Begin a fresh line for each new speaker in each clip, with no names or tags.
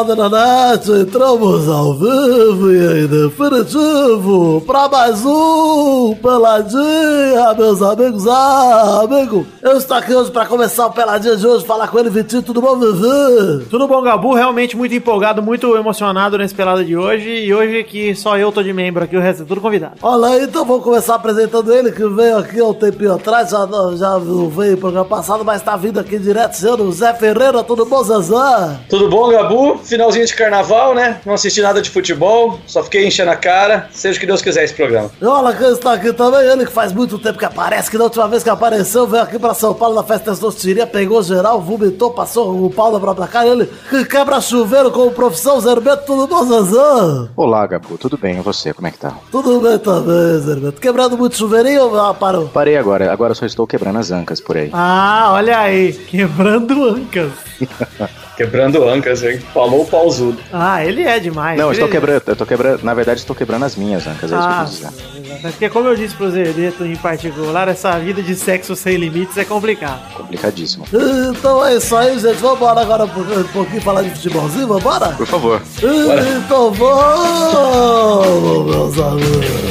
Pelada na Net, entramos ao vivo e em definitivo para mais um Peladinha, meus amigos. Ah, amigo, eu estou aqui hoje para começar o Peladinha de hoje, falar com ele, Vitinho, tudo bom, Vivi?
Tudo bom, Gabu? Realmente muito empolgado, muito emocionado nesse pelado de hoje. E hoje que só eu tô de membro aqui, o resto é tudo convidado.
Olha então vamos começar apresentando ele, que veio aqui há um tempinho atrás, já, já veio programa passado, mas tá vindo aqui direto, sendo Zé Ferreira, tudo bom, Zezé?
Tudo bom, Gabu? Finalzinho de carnaval, né? Não assisti nada de futebol, só fiquei enchendo a cara. Seja o que Deus quiser esse programa.
E olha quem está aqui também, ele que faz muito tempo que aparece, que da última vez que apareceu veio aqui pra São Paulo na festa Testosteria, pegou geral, vomitou, passou o pau na própria cara, ele que quebra chuveiro com profissão, Zerbeto, tudo bom, Zezé?
Olá, Gabu, tudo bem? E você, como é que tá?
Tudo bem também, Zerbeto. Quebrando muito chuveirinho ou ah, parou?
Parei agora, agora só estou quebrando as ancas por aí.
Ah, olha aí, quebrando ancas.
Quebrando ancas, hein? Falou o pausudo.
Ah, ele é demais.
Não, eu estou
Ele-
quebrando, eu tô quebrando, na verdade estou quebrando as minhas ancas, é isso que eu
Ah,
quis dizer.
exato. porque como eu disse pro Zerbeto em particular, essa vida de sexo sem limites é complicado.
Complicadíssimo.
Então é isso aí, gente. Vamos embora agora um pouquinho- um pouquinho falar de futebolzinho, vambora?
Por favor.
Então vamos, meus amigos.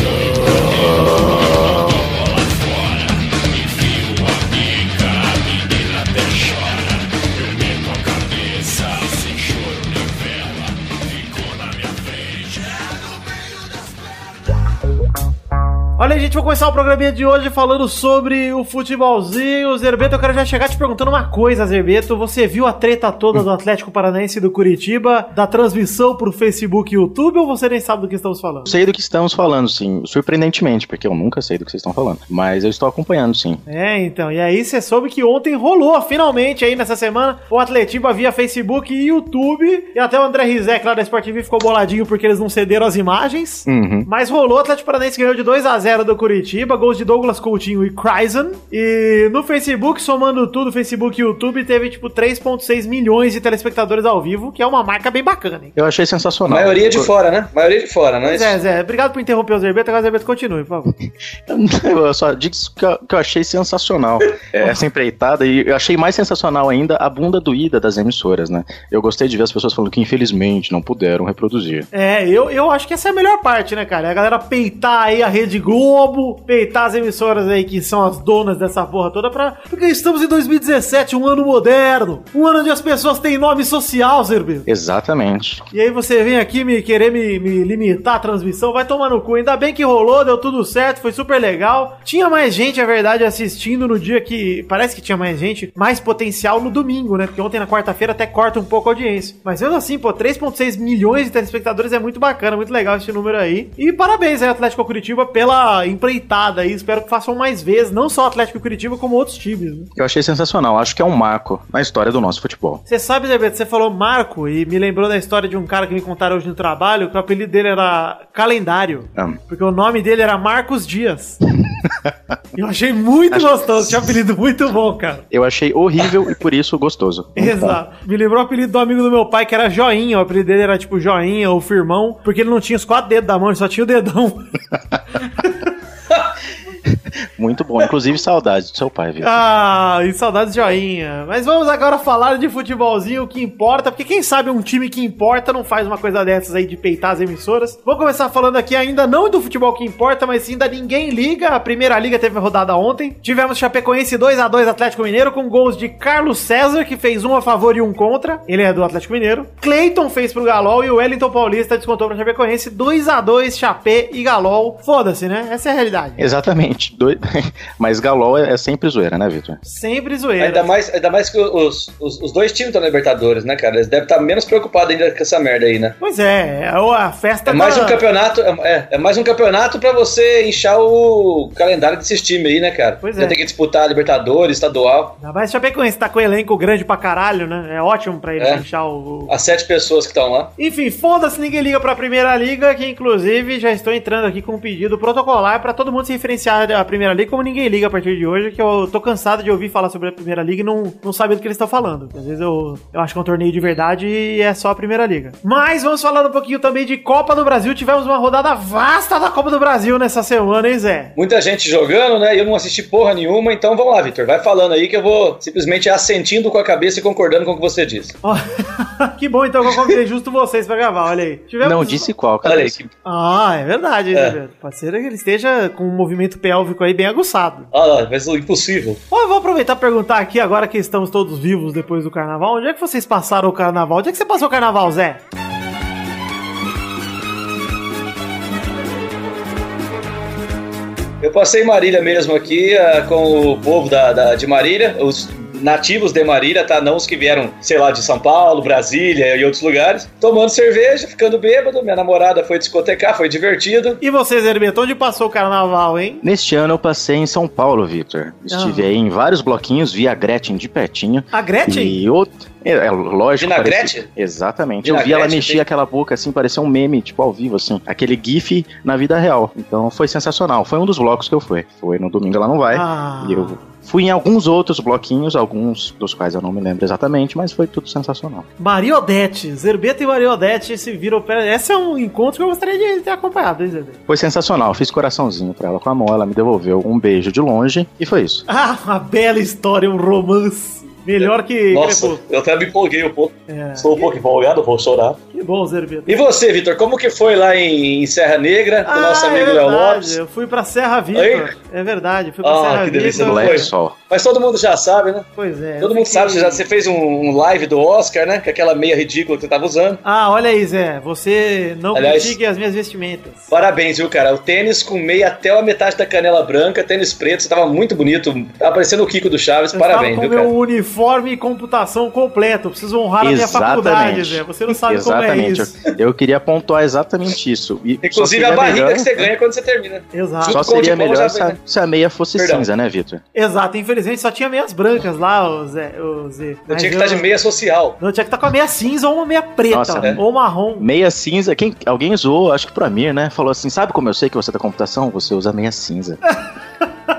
Vou começar o programinha de hoje falando sobre o futebolzinho. Zerbeto, eu quero já chegar te perguntando uma coisa, Zerbeto. Você viu a treta toda do Atlético Paranaense e do Curitiba, da transmissão pro Facebook e YouTube, ou você nem sabe do que estamos falando?
Sei do que estamos falando, sim. Surpreendentemente, porque eu nunca sei do que vocês estão falando. Mas eu estou acompanhando, sim.
É, então, e aí você soube que ontem rolou, finalmente, aí nessa semana, o Atletiba via Facebook e YouTube, e até o André Rizek lá da Sport TV ficou boladinho porque eles não cederam as imagens.
Uhum.
Mas rolou, o Atlético Paranaense ganhou de 2 a 0 do Curitiba, gols de Douglas Coutinho e Kryzen. E no Facebook, somando tudo, Facebook e YouTube, teve tipo 3.6 milhões de telespectadores ao vivo, que é uma marca bem bacana, hein?
Eu achei sensacional.
Maioria de fora, né? Maioria de fora, né?
Zé, Zé, obrigado por interromper o Zerbeto, agora o Zerbeto continue, por favor.
Eu só digo que eu, que eu achei sensacional é, essa empreitada e eu achei mais sensacional ainda a bunda doída das emissoras, né? Eu gostei de ver as pessoas falando que infelizmente não puderam reproduzir.
É, eu, eu acho que essa é a melhor parte, né, cara? É A galera peitar aí a Rede Globo, peitar as emissoras aí que são as donas dessa porra toda pra. Porque estamos em 2017, um ano moderno, um ano onde as pessoas têm nome social, Zerbeto.
Exatamente.
E aí você vem aqui me querer me, me limitar a transmissão, vai tomar no cu. Ainda bem que rolou, deu tudo certo, foi super legal. Tinha mais gente, é verdade, assistindo no dia que. Parece que tinha mais gente, mais potencial no domingo, né? Porque ontem na quarta-feira até corta um pouco a audiência. Mas mesmo assim, pô, 3,6 milhões de telespectadores é muito bacana, muito legal esse número aí. E parabéns aí, Atlético Curitiba, pela empreitada aí. Espero que façam mais vezes, não só Atlético Curitiba, como outros times, né?
Eu achei sensacional. Acho que é um marco na história do nosso futebol.
Você sabe, Zé Beto, você falou Marco e me lembrou da história de um cara que me contaram hoje no trabalho, que o apelido dele era Calendário.
Ah.
Porque o nome dele era Marcos Dias. Eu achei muito gostoso, tinha um apelido muito bom, cara.
Eu achei horrível e por isso gostoso.
Exato. Me lembrou o apelido do amigo do meu pai, que era Joinha. O apelido dele era tipo Joinha ou Firmão, porque ele não tinha os quatro dedos da mão, ele só tinha o dedão.
Muito bom. Inclusive, saudades do seu pai, viu?
Ah, e saudades de joinha. Mas vamos agora falar de futebolzinho, o que importa, porque quem sabe um time que importa não faz uma coisa dessas aí de peitar as emissoras. Vou começar falando aqui ainda não do futebol que importa, mas sim da Ninguém Liga. A primeira liga teve rodada ontem. Tivemos Chapecoense 2 a 2 Atlético Mineiro com gols de Carlos César, que fez um a favor e um contra. Ele é do Atlético Mineiro. Cleiton fez pro Galol e o Wellington Paulista descontou pra Chapecoense 2 a 2 Chapé e Galol. Foda-se, né? Essa é a realidade.
Exatamente. Doi- Mas Galol é, é sempre zoeira, né, Vitor?
Sempre zoeira.
Ainda mais, ainda mais que os, os, os dois times estão na Libertadores, né, cara? Eles devem estar menos preocupados ainda com essa merda aí, né?
Pois é, é a festa
É mais
da-
um campeonato, é, é- é mais um campeonato pra você inchar o calendário desses times aí, né, cara?
Pois
Você
é.
tem que disputar a Libertadores, estadual.
Ainda mais Chapecoense tá com o elenco grande pra caralho, né? É ótimo pra ele
É.
inchar o.
As sete pessoas que estão lá.
Enfim, foda-se, ninguém liga pra primeira liga, que inclusive já estou entrando aqui com um pedido protocolar pra todo mundo se referenciar Primeira Liga como ninguém liga a partir de hoje, que eu tô cansado de ouvir falar sobre a Primeira Liga e não, não saber do que eles estão falando. Às vezes eu, eu acho que é um torneio de verdade e é só a Primeira Liga. Mas vamos falar um pouquinho também de Copa do Brasil. Tivemos uma rodada vasta da Copa do Brasil nessa semana, hein, Zé?
Muita gente jogando, né? E eu não assisti porra nenhuma, então vamos lá, Vitor. Vai falando aí que eu vou simplesmente assentindo com a cabeça e concordando com o que você disse.
Ó, que bom então que eu convidei justo vocês pra gravar, olha aí. Tivemos-
Não disse qual, cara.
Olha aí.
Ah, é verdade,
É.
Zé. Pode ser que ele esteja com um movimento pélvico aí bem aguçado.
Lá, mas o impossível.
Ó, eu vou aproveitar e perguntar aqui, agora que estamos todos vivos depois do carnaval, onde é que vocês passaram o carnaval? Onde é que você passou o carnaval, Zé?
Eu passei em Marília mesmo aqui ah, com o povo da, da- de Marília, os nativos de Marília, tá? Não os que vieram, sei lá, de São Paulo, Brasília e outros lugares. Tomando cerveja, ficando bêbado. Minha namorada foi discotecar, foi divertido.
E você, Zé Hermeto, onde passou o carnaval, hein?
Neste ano eu passei em São Paulo, Victor. Estive
Ah.
aí em vários bloquinhos, vi a Gretchen de pertinho.
A Gretchen?
E outro. É, é lógico.
Vi na
parecia-
Gretchen?
Exatamente.
Vi
Eu vi ela mexer
tem-
aquela boca assim, parecia um meme, tipo ao vivo, assim. Aquele GIF na vida real. Então foi sensacional. Foi um dos blocos que eu fui. Foi no domingo ela não vai.
Ah.
E eu fui em alguns outros bloquinhos, alguns dos quais eu não me lembro exatamente, mas foi tudo sensacional.
Mariodete. Zerbeto e Mariodete se viram pé. Esse é um encontro que eu gostaria de ter acompanhado, hein, Zerbeto?
Foi sensacional. Fiz coraçãozinho pra ela com a mão, ela me devolveu um beijo de longe e foi isso.
Ah, uma bela história, um romance. Melhor que
Nossa,
Crepúsculo.
eu até me empolguei um pouco.
É,
Estou um pouco empolgado, vou chorar.
que bom, Zerbeto.
E você, Vitor, como que foi lá em, Serra Negra, com o nosso
Ah,
amigo
é
Léo
verdade,
Lopes?
Eu fui pra Serra Viva. É verdade, fui pra
Ah,
Serra
que delícia,
Viva.
não
Black
foi?
Sol.
Mas todo mundo já sabe, né?
Pois é.
Todo mundo sabe, você, já, você fez um, um live do Oscar, né? Com aquela meia ridícula que você tava usando.
Ah, olha aí, Zé. Você não
Aliás-
critique as minhas vestimentas.
Parabéns, viu, cara? O tênis com meia até a metade da canela branca, tênis preto, você tava muito bonito. Tava parecendo o Kiko do Chaves,
Eu
parabéns, viu,
com
cara?
meu uniforme e computação completo. Preciso honrar a minha faculdade, Zé. Você não sabe
exatamente.
como é isso.
Eu, eu queria pontuar exatamente isso. E
Inclusive a barriga
melhor-
que você ganha quando você termina.
Exato.
Só seria melhor se a,
né?
Se a meia fosse
Perdão.
cinza, né, Vitor?
Exato. Infelizmente só tinha meias brancas lá, o Zé. O Zé.
Eu
Mas
tinha que estar de meia social.
Não, tinha que estar com a meia cinza ou uma meia preta.
Nossa,
é.
Ou marrom.
Meia cinza, quem, alguém zoou, acho que pro Amir, né? Falou assim: sabe como eu sei que você é da computação? Você usa meia cinza.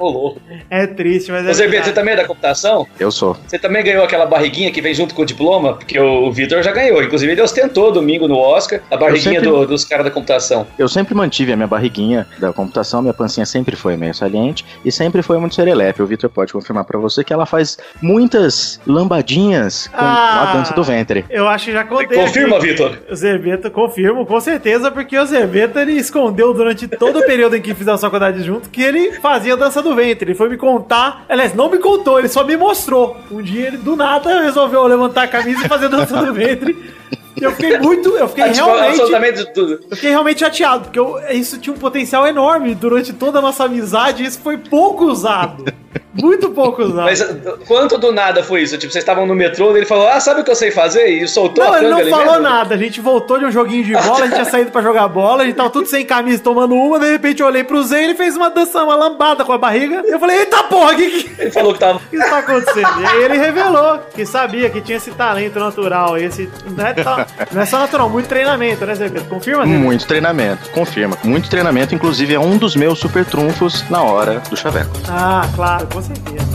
Ô.
É triste, mas é verdade.
você também é da computação?
Eu sou.
Você também ganhou aquela barriguinha que vem junto com o diploma? Porque o, Vitor já ganhou. Inclusive, ele ostentou domingo no Oscar a barriguinha
sempre-
do- dos caras da computação.
Eu sempre mantive a minha barriguinha da computação, minha pancinha sempre foi meio saliente e sempre foi muito serelepe. O Vitor pode confirmar pra você que ela faz muitas lambadinhas com
Ah.
a dança do ventre.
Eu acho que já contei.
Confirma. Vitor.
O Zerbeto, confirmo, com certeza, porque o Zerbeto ele escondeu durante todo o período em que fizemos faculdade junto que ele fazia dança do ventre. Ele foi me contar, aliás, não me contou, ele só me mostrou. Um dia ele do nada resolveu levantar a camisa e fazer dança do ventre. E eu fiquei muito, eu fiquei realmente.
absolutamente tudo.
Eu fiquei realmente chateado, porque eu- isso tinha um potencial enorme durante toda a nossa amizade e isso foi pouco usado. Muito pouco usado.
Mas quanto do nada foi isso? Tipo, vocês estavam no metrô, ele falou, ah, sabe o que eu sei fazer? E soltou
Não,
a
ele
franga
não falou
mesmo?
nada. A gente voltou de um joguinho de bola, a gente tinha saído pra jogar bola, a gente tava tudo sem camisa tomando uma, de repente eu olhei pro Zé e ele fez uma dança, uma lambada com a barriga. Eu falei, eita porra, o que, que
Ele falou que tava...
que tá acontecendo? E aí ele revelou que sabia que tinha esse talento natural. Esse, não, é ta- não é só natural, muito treinamento, né, Zé Pedro? Confirma, Zé?
Muito treinamento, confirma. Muito treinamento, inclusive é um dos meus super trunfos na hora do chaveco.
Ah, claro, com certeza.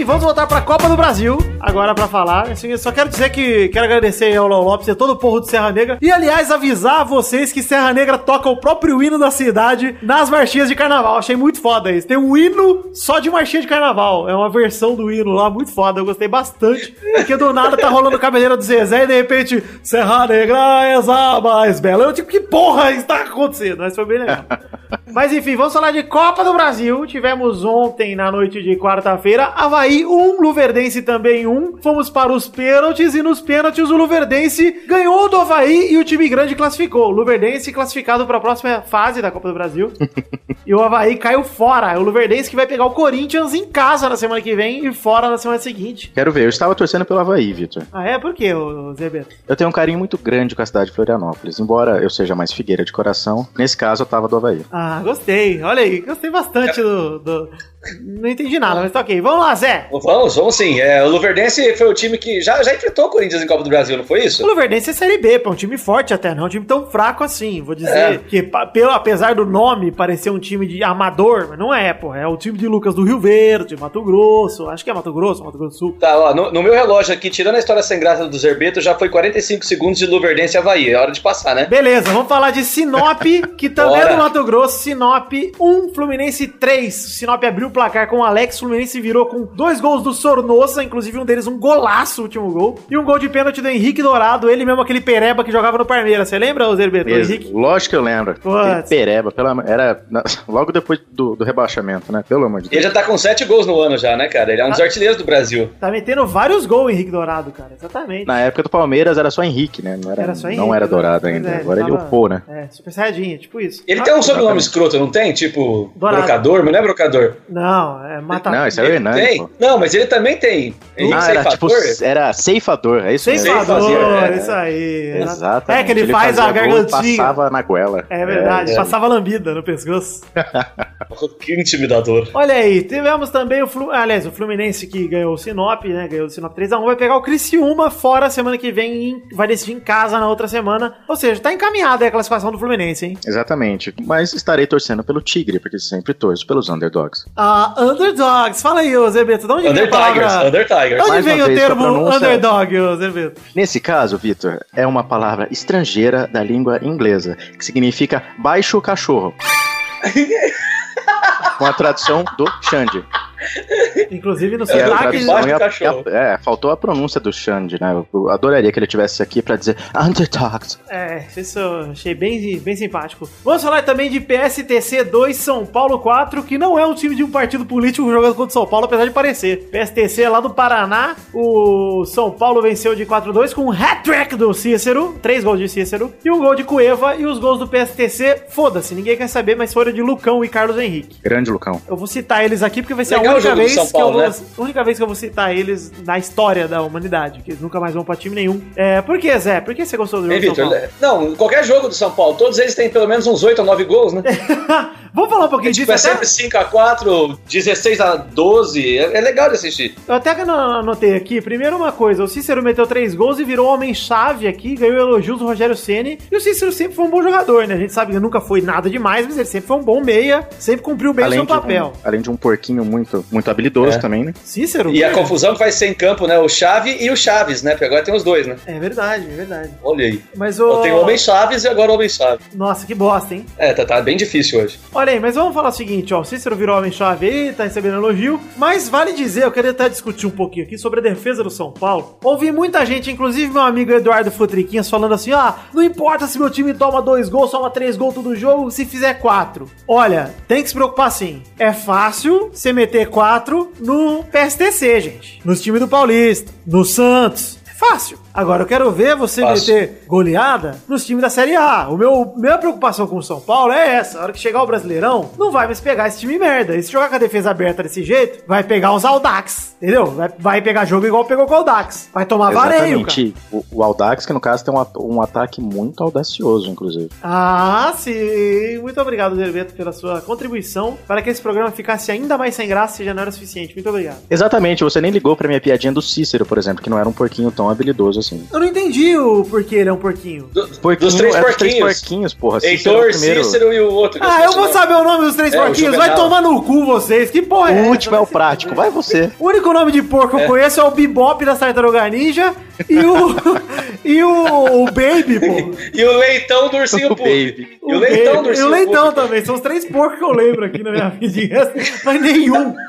Enfim, vamos voltar pra Copa do Brasil agora pra falar. Assim, só quero dizer que quero agradecer ao Léo Lopes e a todo o povo de Serra Negra. E aliás, avisar a vocês que Serra Negra toca o próprio hino da cidade nas marchinhas de carnaval. Achei muito foda isso. Tem um hino só de marchinha de carnaval. É uma versão do hino lá, muito foda. Eu gostei bastante. Porque do nada tá rolando cabeleira do Zezé e de repente Serra Negra é a mais bela. Eu tipo, que porra está acontecendo? Mas foi bem legal. Mas enfim, vamos falar de Copa do Brasil. Tivemos ontem, na noite de quarta-feira, Havaí 1, Luverdense também 1. Fomos para os pênaltis e nos pênaltis o Luverdense ganhou do Havaí e o time grande classificou. O Luverdense classificado para a próxima fase da Copa do Brasil. e o Havaí caiu fora. É o Luverdense que vai pegar o Corinthians em casa na semana que vem e fora na semana seguinte.
Quero ver, eu estava torcendo pelo Havaí, Vitor.
Ah, é? Por quê, ô, Zé Beto?
Eu tenho um carinho muito grande com a cidade de Florianópolis, embora eu seja mais figueira de coração, nesse caso eu tava do Havaí.
Ah, gostei. Olha aí, gostei bastante do, do, Não entendi nada, mas tá ok. Vamos lá, Zé.
Vamos, vamos sim. É, o Luverdense foi o time que já, já enfrentou o Corinthians em Copa do Brasil, não foi isso?
O Luverdense é Série B, pô, um time forte até, não é um time tão fraco assim. Vou dizer
É.
que, pelo, apesar do nome parecer um time de amador, mas não é, pô. É o time de Lucas do Rio Verde, Mato Grosso. Acho que é Mato Grosso, Mato Grosso do Sul.
Tá, ó, no, no meu relógio aqui, tirando a história sem graça do Zerbeto, já foi 45 segundos de Luverdense e Havaí. É hora de passar, né?
Beleza, vamos falar de Sinop, que também é do Mato Grosso. Sinop 1, Fluminense 3. Sinop abriu o placar com o Alex. Fluminense virou com dois gols do Sornosa, inclusive um deles um golaço, o último gol. E um gol de pênalti do Henrique Dourado, ele mesmo aquele pereba que jogava no Palmeiras. Você lembra, Zerbeto? Henrique?
Lógico que eu lembro. Pereba, pela, era na- logo depois do, do rebaixamento, né? Pelo amor de
E ele
Deus.
já tá com 7 gols no ano já, né, cara? Ele é um dos artilheiros do Brasil.
Tá metendo vários gols o Henrique Dourado, cara. Exatamente.
Na época do Palmeiras era só Henrique, né? Não era,
Era só
não
Henrique,
era
né?
dourado ainda.
é,
Agora ele
tava-
upou, né?
É, super saiyajinha, tipo isso.
Ele
Ah,
tem um sobrenome
exatamente.
escroto, não tem? Tipo,
Dourado.
brocador, mas não é brocador.
Não, é mata.
Não, esse era o Hernani,
tem?
pô.
Não, mas ele também tem. Henrique
Ah, era tipo, era ceifador, é isso mesmo.
Ceifador,
é.
isso aí.
Exato.
É que ele, faz a gargantinha.
Passava na goela.
É verdade,
É, é.
passava lambida no pescoço.
Que intimidador.
Olha aí, tivemos também o Flu... aliás, o Fluminense que ganhou o Sinop, né? Ganhou o Sinop 3x1, vai pegar o Criciúma fora semana que vem e vai decidir em casa na outra semana. Ou seja, tá encaminhada aí a classificação do Fluminense, hein?
Exatamente. Mas estarei torcendo pelo Tigre, porque sempre torço pelos underdogs.
Ah, underdogs. Fala aí, ô Zebeto, de onde vem a
Under Tigers,
palavra...
Under Tigers.
De onde
Mais
vem o
vez,
termo
pronúncia-
underdog, ô Zebeto?
Nesse caso, Vitor, é uma palavra estrangeira da língua inglesa, que significa baixo cachorro. Com a tradução do Xande.
Inclusive no
é
sotaque...
a- é, faltou a pronúncia do Xande, né? Eu- Eu adoraria que ele estivesse aqui pra dizer underdogs.
É, isso eu achei bem, bem simpático. Vamos falar também de PSTC 2 São Paulo 4, que não é um time de um partido político jogando contra o São Paulo, apesar de parecer. PSTC é lá do Paraná, o São Paulo venceu de 4-2 com um hat-trick do Cícero, três gols de Cícero, e um gol de Cueva, e os gols do PSTC, foda-se, ninguém quer saber, mas foram de Lucão e Carlos Henrique.
Grande Lucão.
Eu vou citar eles aqui porque vai ser
Legal o
única
jogo
vez
São
que eu
Paulo,
vou,
né?
a única vez que eu vou citar eles na história da humanidade, que eles nunca mais vão pra time nenhum. É, por que, Zé? Por que você gostou do jogo São
Vitor?
Paulo?
Não, qualquer jogo do São Paulo, todos eles têm pelo menos uns 8 ou 9 gols, né?
Vamos falar um pouquinho
Tipo,
disso.
é
até-
sempre 5x4, 16x12. É, é legal de assistir.
Eu até que anotei aqui. Primeiro uma coisa, o Cícero meteu três gols e virou homem-chave aqui, ganhou elogios do Rogério Ceni. E o Cícero sempre foi um bom jogador, né? A gente sabe que nunca foi nada demais, mas ele sempre foi um bom meia, sempre cumpriu bem o seu
de um,
papel.
além de um porquinho muito, muito habilidoso
É.
também, né?
Cícero?
E a confusão que vai ser em campo, né? O Chave e o Chaves, né? Porque agora tem os dois, né?
É verdade, é verdade.
Olha aí.
Mas o.
Tem o Homem Chaves e agora o Homem Chave.
Nossa, que bosta, hein?
É, tá, tá bem difícil hoje.
Olha aí, mas vamos falar o seguinte, ó. O Cícero virou homem-chave aí, tá recebendo elogio. Mas vale dizer, eu queria até discutir um pouquinho aqui sobre a defesa do São Paulo. Ouvi muita gente, inclusive meu amigo Eduardo Futriquinhas, falando assim: ah, não importa se meu time toma dois gols, toma três gols todo jogo, se fizer quatro. Olha, tem que se preocupar sim. É fácil você meter quatro no PSTC, gente. Nos times do Paulista, no Santos. É fácil. Agora eu quero ver você
Fácil.
meter goleada nos times da Série A. O meu minha preocupação com o São Paulo é essa. A hora que chegar o Brasileirão, não vai mais pegar esse time merda. E se jogar com a defesa aberta desse jeito, vai pegar os Audax. Entendeu? Vai, vai pegar jogo igual pegou com o Audax. Vai tomar vareio.
Exatamente. O, o Aldax, que no caso tem um, um ataque muito audacioso, inclusive.
Ah, sim. Muito obrigado, Zerbeto, pela sua contribuição para que esse programa ficasse ainda mais sem graça e já não era suficiente. Muito obrigado.
Exatamente, você nem ligou pra minha piadinha do Cícero, por exemplo, que não era um porquinho tão habilidoso assim.
Eu não entendi o porquê ele é um porquinho.
Do-
Porquinho
dos três
é dos três
porquinhos.
porquinhos, porra. Cícero é o
Heitor,
primeiro.
Cícero e o outro.
Ah, eu
o
vou saber o nome dos três
É, o
porquinhos. Vai tomar no cu vocês. Que porra é
O último é o prático, vai você.
O único nome de porco que eu conheço é o Bebop da Tartaruga Ninja e o. e o, o Baby, pô.
E o leitão do ursinho
O. Baby.
E o leitão
Baby.
do
E
ursinho
o leitão também. São os três porcos que eu lembro aqui na minha vida. Mas nenhum.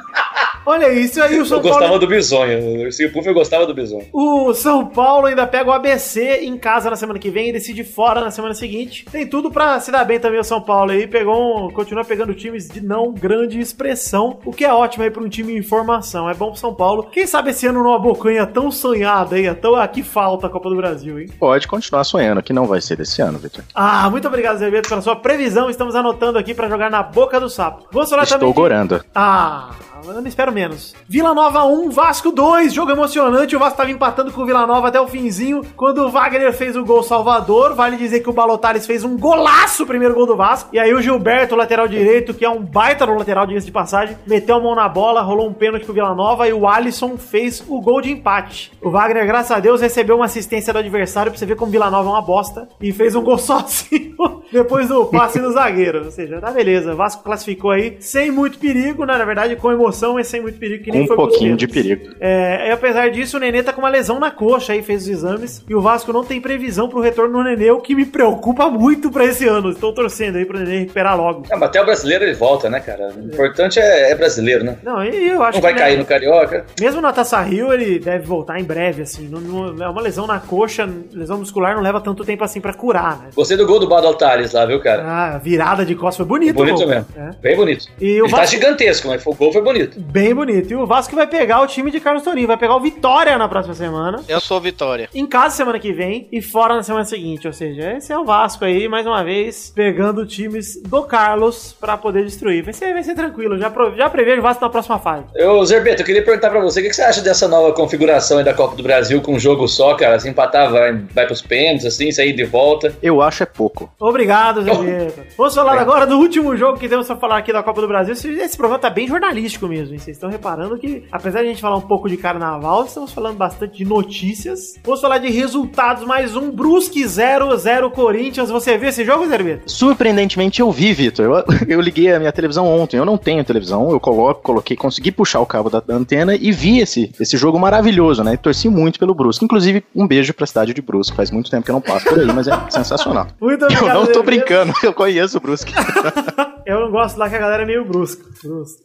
Olha isso aí, o São
Eu gostava
Paulo.
do bisonho. O ursinho Puff eu gostava do bisonho.
O São Paulo ainda pega o ABC em casa na semana que vem e decide fora na semana seguinte. Tem tudo pra se dar bem também o São Paulo aí. Pegou um, continua pegando times de não grande expressão, o que é ótimo aí pra um time em formação. É bom pro São Paulo. Quem sabe esse ano numa bocanha tão sonhada aí, tão aqui falta a Copa do Brasil, hein?
Pode continuar sonhando, que não vai ser desse ano, Vitor.
Ah, muito obrigado, Zé Beto, pela sua previsão. Estamos anotando aqui pra jogar na boca do sapo. Vamos falar
Estou
também. de-
gorando.
Ah, Eu não espero menos. Vila Nova 1, Vasco 2, jogo emocionante. O Vasco tava empatando com o Vila Nova até o finzinho. Quando o Wagner fez o gol Salvador, vale dizer que o Balotares fez um golaço, o primeiro gol do Vasco. E aí o Gilberto, lateral direito, que é um baita no lateral, diga de passagem, meteu a mão na bola, rolou um pênalti pro Vila Nova e o Alisson fez o gol de empate. O Wagner, graças a Deus, recebeu uma assistência do adversário pra você ver como o Vila Nova é uma bosta e fez um gol sozinho depois do passe do zagueiro. Ou seja, tá beleza. O Vasco classificou aí sem muito perigo, né? Na verdade, com emoção, mas sem muito perigo, que nem
Um
foi
pouquinho de perigo.
É, e apesar disso, o Nenê tá com uma lesão na coxa aí, fez os exames. E o Vasco não tem previsão pro retorno do Nenê, o que me preocupa muito pra esse ano. Estou torcendo aí pro Nenê recuperar logo.
Ah, mas até o brasileiro ele volta, né, cara? O importante é, é brasileiro, né?
Não, e eu acho
Não vai
que
cair
né,
no Carioca.
Mesmo na Taça Rio, ele deve voltar em breve, assim. Não, não- é uma lesão na coxa, lesão muscular não leva tanto tempo assim pra curar, né?
Gostei do gol do Bado Altares lá, viu, cara?
Ah, a virada de costas foi bonito,
bonito
pô.
mesmo.
É.
Bem bonito.
E o
ele tá
Vasco-
gigantesco, mas o gol foi bonito.
Bem bonito. E o Vasco vai pegar o time de Carlos Torinho, vai pegar o Vitória na próxima semana.
Eu sou Vitória.
Em casa semana que vem e fora na semana seguinte. Ou seja, esse é o Vasco aí, mais uma vez, pegando times do Carlos pra poder destruir. Vai ser, vai ser tranquilo. Já, já prevejo o Vasco na próxima fase.
Eu, Zerbeto, eu queria perguntar pra você, o que você acha dessa nova configuração aí da Copa do Brasil com um jogo só, cara? Se empatar, vai, vai pros pênaltis, assim, sair de volta.
Eu acho é pouco.
Obrigado, Vieta. Vamos falar agora do último jogo que temos pra falar aqui da Copa do Brasil. Esse, esse programa tá bem jornalístico mesmo, hein? Vocês estão reparando que, apesar de a gente falar um pouco de carnaval, estamos falando bastante de notícias. Vamos falar de resultados, mais um Brusque 0, 0 Corinthians. Você viu esse jogo, Vieta?
Surpreendentemente eu vi, Vitor. Eu, eu liguei a minha televisão ontem. Eu não tenho televisão. Eu coloco, coloquei, consegui puxar o cabo da, da antena e vi esse, esse jogo maravilhoso, né? E torci muito pelo Brusque. Inclusive, um beijo pra cidade de Brusque. Faz muito tempo que eu não passo por aí, mas é sensacional.
Muito
Eu
obrigado.
não
Zé
tô brincando, eu conheço o Brusque.
Eu não gosto lá que a galera é meio brusca. brusca.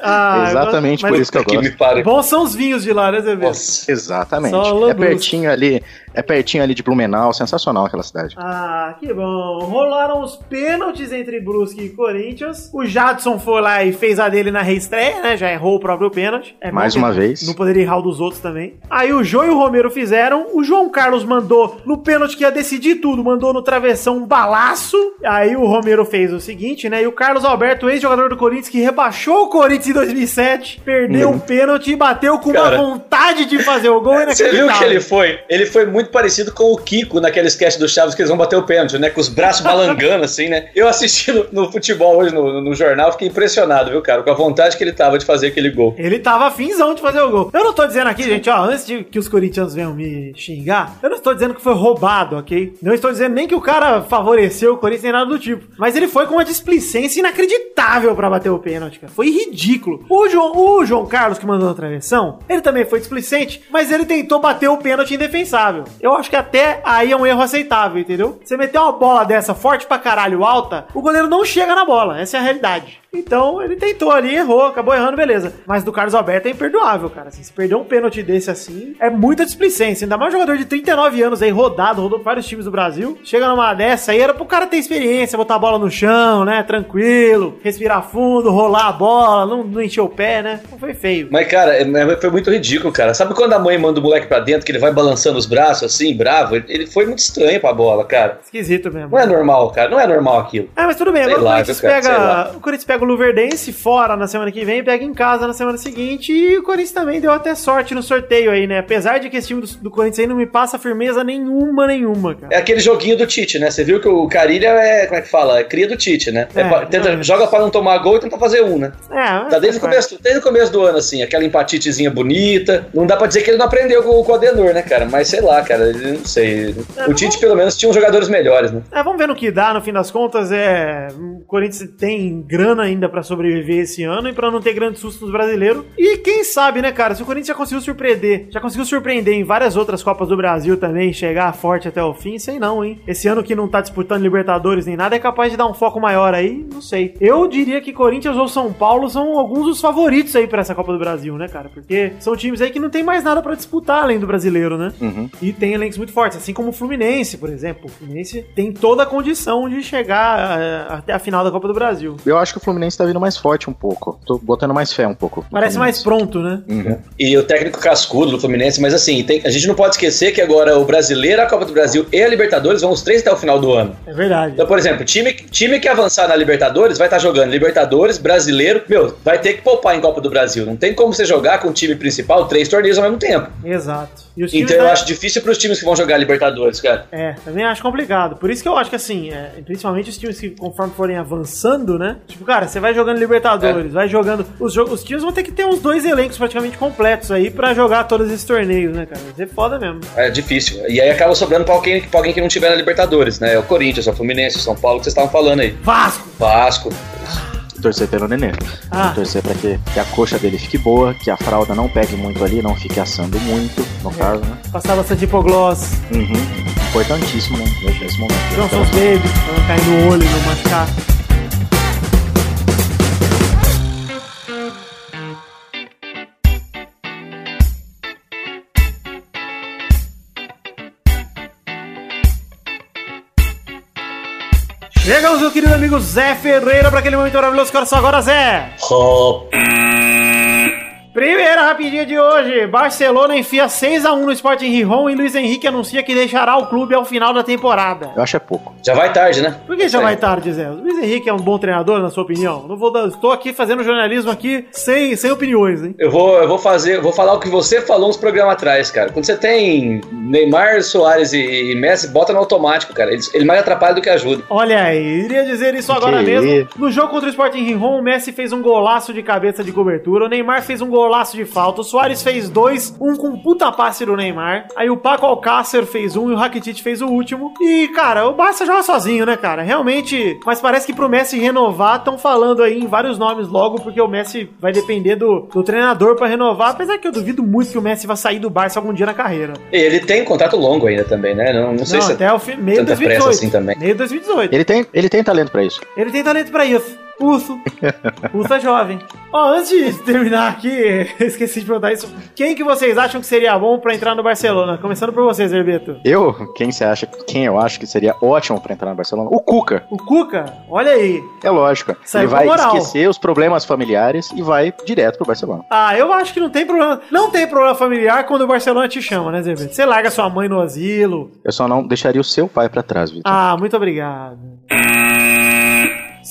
Ah, eu
Exatamente
gosto-
por isso que eu
Que me
gosto.
pare.
Bons são os vinhos de lá, né, Zé?
Nossa.
Exatamente.
Só
É pertinho ali, é pertinho ali de Blumenau, sensacional aquela cidade.
Ah, que bom. Rolaram os pênaltis entre Brusque e Corinthians. O Jadson foi lá e fez a dele na reestreia, né? Já errou o próprio pênalti. É
Mais uma vez.
Não poderia errar o dos outros também. Aí o João e o Romero fizeram. O João Carlos mandou no pênalti que ia decidir tudo. Mandou no travessão um balaço. Aí o Romero fez o seguinte, né? E o Carlos Alberto, ex-jogador do Corinthians, que rebaixou o Corinthians em 2007, perdeu o pênalti e bateu com
Cara.
uma vontade de fazer o gol
Você viu que ele foi? Ele foi muito parecido com o Kiko naquele sketch do Chaves que eles vão bater o pênalti, né? Com os braços balangando, assim, né? Eu assisti no, no futebol hoje, no, no jornal, fiquei impressionado, viu, cara? Com a vontade que ele tava de fazer aquele gol.
Ele tava finzão de fazer o gol. Eu não tô dizendo aqui, gente, ó, antes de que os corintianos venham me xingar, eu não estou dizendo que foi roubado, ok? Não estou dizendo nem que o cara favoreceu o Corinthians nem nada do tipo. Mas ele foi com uma displicência inacreditável pra bater o pênalti, cara. Foi ridículo. O João, o João Carlos que mandou na travessão, ele também foi displicente, mas ele tentou bater o pênalti indefensável. Eu acho que até aí é um erro aceitável, entendeu? Você meter uma bola dessa forte pra caralho alta, o goleiro não chega na bola. Essa é a realidade. Então ele tentou ali, errou, acabou errando, beleza. Mas do Carlos Alberto é imperdoável, cara. Assim, se perder um pênalti desse assim, é muita displicência. Ainda mais um jogador de 39 anos aí, rodado, rodou vários times do Brasil. Chega numa dessa aí, era pro cara ter experiência, botar a bola no chão, né? Tranquilo, respirar fundo, rolar a bola, não, não encher o pé, né? Não foi feio.
Mas, cara, é- foi muito ridículo, cara. Sabe quando a mãe manda o moleque pra dentro, que ele vai balançando os braços, assim, bravo? Ele- foi muito estranho pra bola, cara.
Esquisito mesmo.
Não é normal, cara. Não é normal aquilo.
Ah, mas tudo bem, agora
lá,
o Corinthians
cara,
pega. O Corinthians pega o Luverdense fora na semana que vem, pega em casa na semana seguinte. E o Corinthians também deu até sorte no sorteio aí, né? Apesar de que esse time do, do Corinthians aí não me passa firmeza nenhuma, nenhuma, cara.
É aquele joguinho do Tite, né? Você viu que o Carilha é, como é que fala? É cria do Tite, né? É
É,
tenta- joga pra não tomar gol e tenta fazer um, né?
É,
Tá desde o, começo, desde o começo do ano, assim, aquela empatitezinha bonita. Não dá pra dizer que ele não aprendeu com, com o Adenor, né, cara? Mas sei lá, cara, não sei.
É,
O Tite, pelo menos, tinha uns jogadores melhores, né?
É, vamos ver no que dá, no fim das contas, é... O Corinthians tem grana ainda pra sobreviver esse ano e pra não ter grandes sustos brasileiros. E quem sabe, né, cara, se o Corinthians já conseguiu surpreender, já conseguiu surpreender em várias outras Copas do Brasil também, chegar forte até o fim, sei não, hein? Esse ano que não tá disputando Libertadores nem nada, é capaz de dar um foco maior aí, não sei. Eu diria que Corinthians ou São Paulo são alguns dos favoritos aí pra essa Copa do Brasil, né, cara? Porque são times aí que não tem mais nada pra disputar além do brasileiro, né? E tem elencos muito fortes, assim como o Fluminense, por exemplo. O Fluminense tem toda a condição de chegar eh, até a final da Copa do Brasil.
Eu acho que o Fluminense tá vindo mais forte um pouco. Tô botando mais fé um pouco.
Parece mais
Fluminense.
pronto, né?
Uhum.
E o técnico cascudo do Fluminense, mas assim, tem- a gente não pode esquecer que agora o brasileiro, a Copa do Brasil e a Libertadores vão os três até o final do ano.
É verdade.
Então, por exemplo, time, time que avançar na Libertadores vai estar jogando jogando Libertadores, Brasileiro, meu, vai ter que poupar em Copa do Brasil. Não tem como você jogar com o time principal três torneios ao mesmo tempo.
Exato. E os
Então eu
da-
acho difícil pros times que vão jogar Libertadores, cara.
É, também acho complicado. Por isso que eu acho que assim, é, principalmente os times que conforme forem avançando, né? Tipo, cara, você vai jogando Libertadores,
É.
vai jogando. Os, jo- os times vão ter que ter uns dois elencos praticamente completos aí pra jogar todos esses torneios, né, cara? Vai ser foda mesmo.
É difícil. E aí acaba sobrando pra alguém, pra alguém que não tiver na Libertadores, né? O Corinthians, o Fluminense, o São Paulo, que vocês estavam falando aí.
Vasco!
Vasco.
Torcer pelo nenê.
Ah.
Torcer pra que, que a coxa dele fique boa, que a fralda não pegue muito ali, não fique assando muito, no
É.
caso, né?
Passar bastante hipogloss,
Uhum. Importantíssimo, né? Nesse momento.
Johnson's Baby, pra não cair no olho não machucar. Chegamos, meu querido amigo Zé Ferreira, para aquele momento maravilhoso. Agora, Zé?
Hop.
Primeira rapidinha de hoje. Barcelona enfia 6x1 no Sporting Rihon e Luiz Henrique anuncia que deixará o clube ao final da temporada.
Eu acho é pouco.
Já vai tarde, né?
Por que já
aí.
vai tarde, Zé? O Luiz Henrique é um bom treinador, na sua opinião? Não vou dar, estou aqui fazendo jornalismo aqui sem, sem opiniões, hein?
Eu vou, eu vou fazer, eu vou falar o que você falou uns programas atrás, cara. Quando você tem Neymar, Soares e, e Messi, bota no automático, cara. Ele, ele mais atrapalha do que ajuda.
Olha aí, iria dizer isso agora
Que
mesmo. No jogo contra o Sporting Rihon, o Messi fez um golaço de cabeça de cobertura, o Neymar fez um golaço de falta, o Soares fez dois, um com puta passe do Neymar, aí o Paco Alcácer fez um e o Rakitic fez o último. E, cara, o Barça joga sozinho, né, cara? Realmente, mas parece que pro Messi renovar, estão falando aí em vários nomes logo, porque o Messi vai depender do, do treinador pra renovar, apesar que eu duvido muito que o Messi vá sair do Barça algum dia na carreira.
E ele tem contrato longo ainda também, né? Não, não sei
Não,
se
até o fim, meio de
tanta pressa
2018.
assim também.
Meio de 2018.
Ele tem, ele tem talento pra isso.
Ele tem talento pra isso. Urso. Urso é jovem. Ó, antes de terminar aqui, esqueci de perguntar isso. Quem que vocês acham que seria bom pra entrar no Barcelona? Começando por vocês, Herbeto.
Eu, quem você acha, quem eu acho que seria ótimo pra entrar no Barcelona? O Cuca.
O Cuca? Olha aí.
É lógico.
Saiu
ele vai
moral.
esquecer os problemas familiares e vai direto pro Barcelona.
Ah, eu acho que não tem problema. Não tem problema familiar quando o Barcelona te chama, né, Zé Herbeto? Você larga sua mãe no asilo.
Eu só não deixaria o seu pai pra trás, Vitor.
Ah, muito obrigado.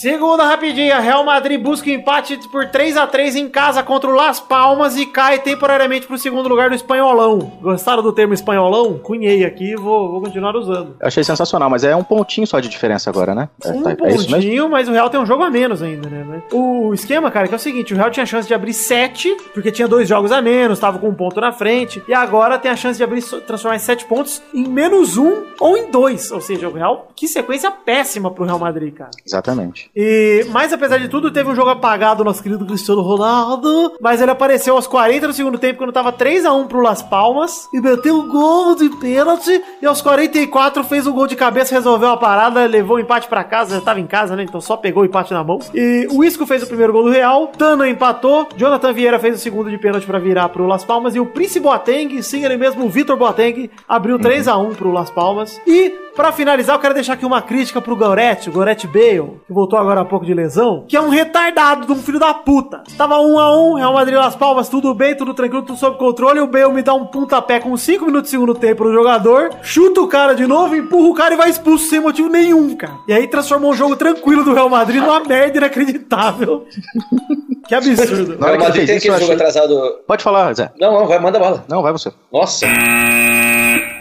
Segunda rapidinha, Real Madrid busca o empate por 3 a 3 em casa contra o Las Palmas e cai temporariamente pro segundo lugar do espanholão. Gostaram do termo espanholão? Cunhei aqui e vou, vou continuar usando.
Eu achei sensacional, mas é um pontinho só de diferença agora, né? É,
Um
tá- é
pontinho, mas o Real tem um jogo a menos ainda, né? O esquema, cara, que é o seguinte: o Real tinha chance de abrir 7, porque tinha dois jogos a menos, tava com um ponto na frente, e agora tem a chance de abrir, transformar esses 7 pontos em menos um ou em dois. Ou seja, o Real, que sequência péssima pro Real Madrid, cara.
Exatamente.
E, mas apesar de tudo, teve um jogo apagado do nosso querido Cristiano Ronaldo. Mas ele apareceu aos 40 do segundo tempo, quando tava 3x1 pro Las Palmas. E meteu um gol de pênalti. E aos 44 fez um gol de cabeça, resolveu a parada, levou o empate pra casa. Já tava em casa, né? Então só pegou o empate na mão. E o Isco fez o primeiro gol do Real. Tana empatou. Jonathan Vieira fez o segundo de pênalti pra virar pro Las Palmas. E o Prince Boateng, sim, ele mesmo, o Vitor Boateng, abriu 3x1 pro Las Palmas. E Pra finalizar, eu quero deixar aqui uma crítica pro Goretti, o Goretti Bale, que voltou agora há pouco de lesão, que é um retardado de um filho da puta. Tava um a um, Real Madrid Las Palmas, tudo bem, tudo tranquilo, tudo sob controle, o Bale me dá um pontapé com 5 minutos de segundo tempo no jogador, chuta o cara de novo, empurra o cara e vai expulso sem motivo nenhum, cara. E aí transformou um jogo tranquilo do Real Madrid numa merda inacreditável. que absurdo.
Na hora que ele
Madrid
fez
tem
isso, eu
aquele jogo
achei-
atrasado.
Pode falar, Zé.
Não, não, vai, manda bala.
Não, vai você.
Nossa.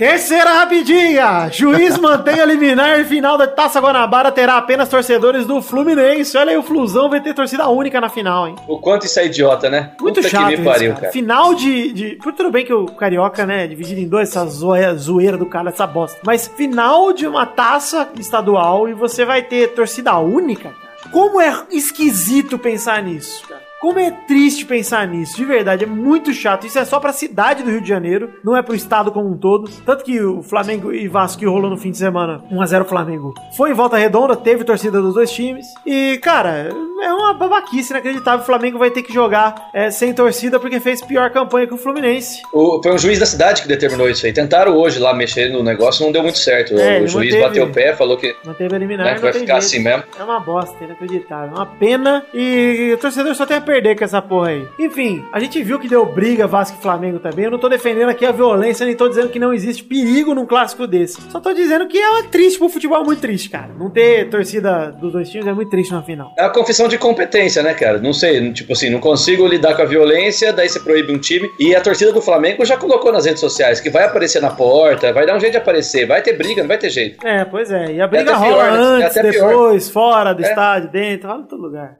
Terceira rapidinha. Juiz mantém a liminar e final da Taça Guanabara terá apenas torcedores do Fluminense. Olha aí, o Flusão vai ter torcida única na final, hein?
O quanto isso é idiota, né?
Muito
Puta
chato
que me pariu,
cara.
cara.
Final de, de... Por tudo bem que o Carioca, né, é dividido em dois, essa zoe- zoeira do cara, essa bosta. Mas final de uma taça estadual e você vai ter torcida única, cara. Como é esquisito pensar nisso, cara. Como é triste pensar nisso, de verdade, é muito chato. Isso é só pra cidade do Rio de Janeiro, não é pro estado como um todo. Tanto que o Flamengo e Vasco que rolou no fim de semana, 1x0 Flamengo, foi em volta redonda, teve torcida dos dois times. E, cara, é uma babaquice inacreditável. O Flamengo vai ter que jogar é, sem torcida porque fez pior campanha que o Fluminense.
O- foi um juiz da cidade que determinou isso aí. Tentaram hoje lá mexer no negócio, não deu muito certo.
É,
o juiz
manteve-
bateu o pé, falou que,
Manteve eliminar,
né, que vai ficar
jeito.
assim mesmo.
É uma bosta, inacreditável. É uma pena. E o torcedor só tem a perder com essa porra aí. Enfim, a gente viu que deu briga Vasco e Flamengo também. Eu não tô defendendo aqui a violência, nem tô dizendo que não existe perigo num clássico desse. Só tô dizendo que é triste pro futebol, é muito triste, cara. Não ter torcida dos dois times é muito triste na final.
É a confissão de competência, né, cara? Não sei, tipo assim, não consigo lidar com a violência, daí você proíbe um time. E a torcida do Flamengo já colocou nas redes sociais que vai aparecer na porta, vai dar um jeito de aparecer, vai ter briga, não vai ter jeito.
É, pois é. E a briga
até
rola
pior, né? É
antes,
pior.
depois, fora do
É.
estádio, dentro, rola em todo lugar.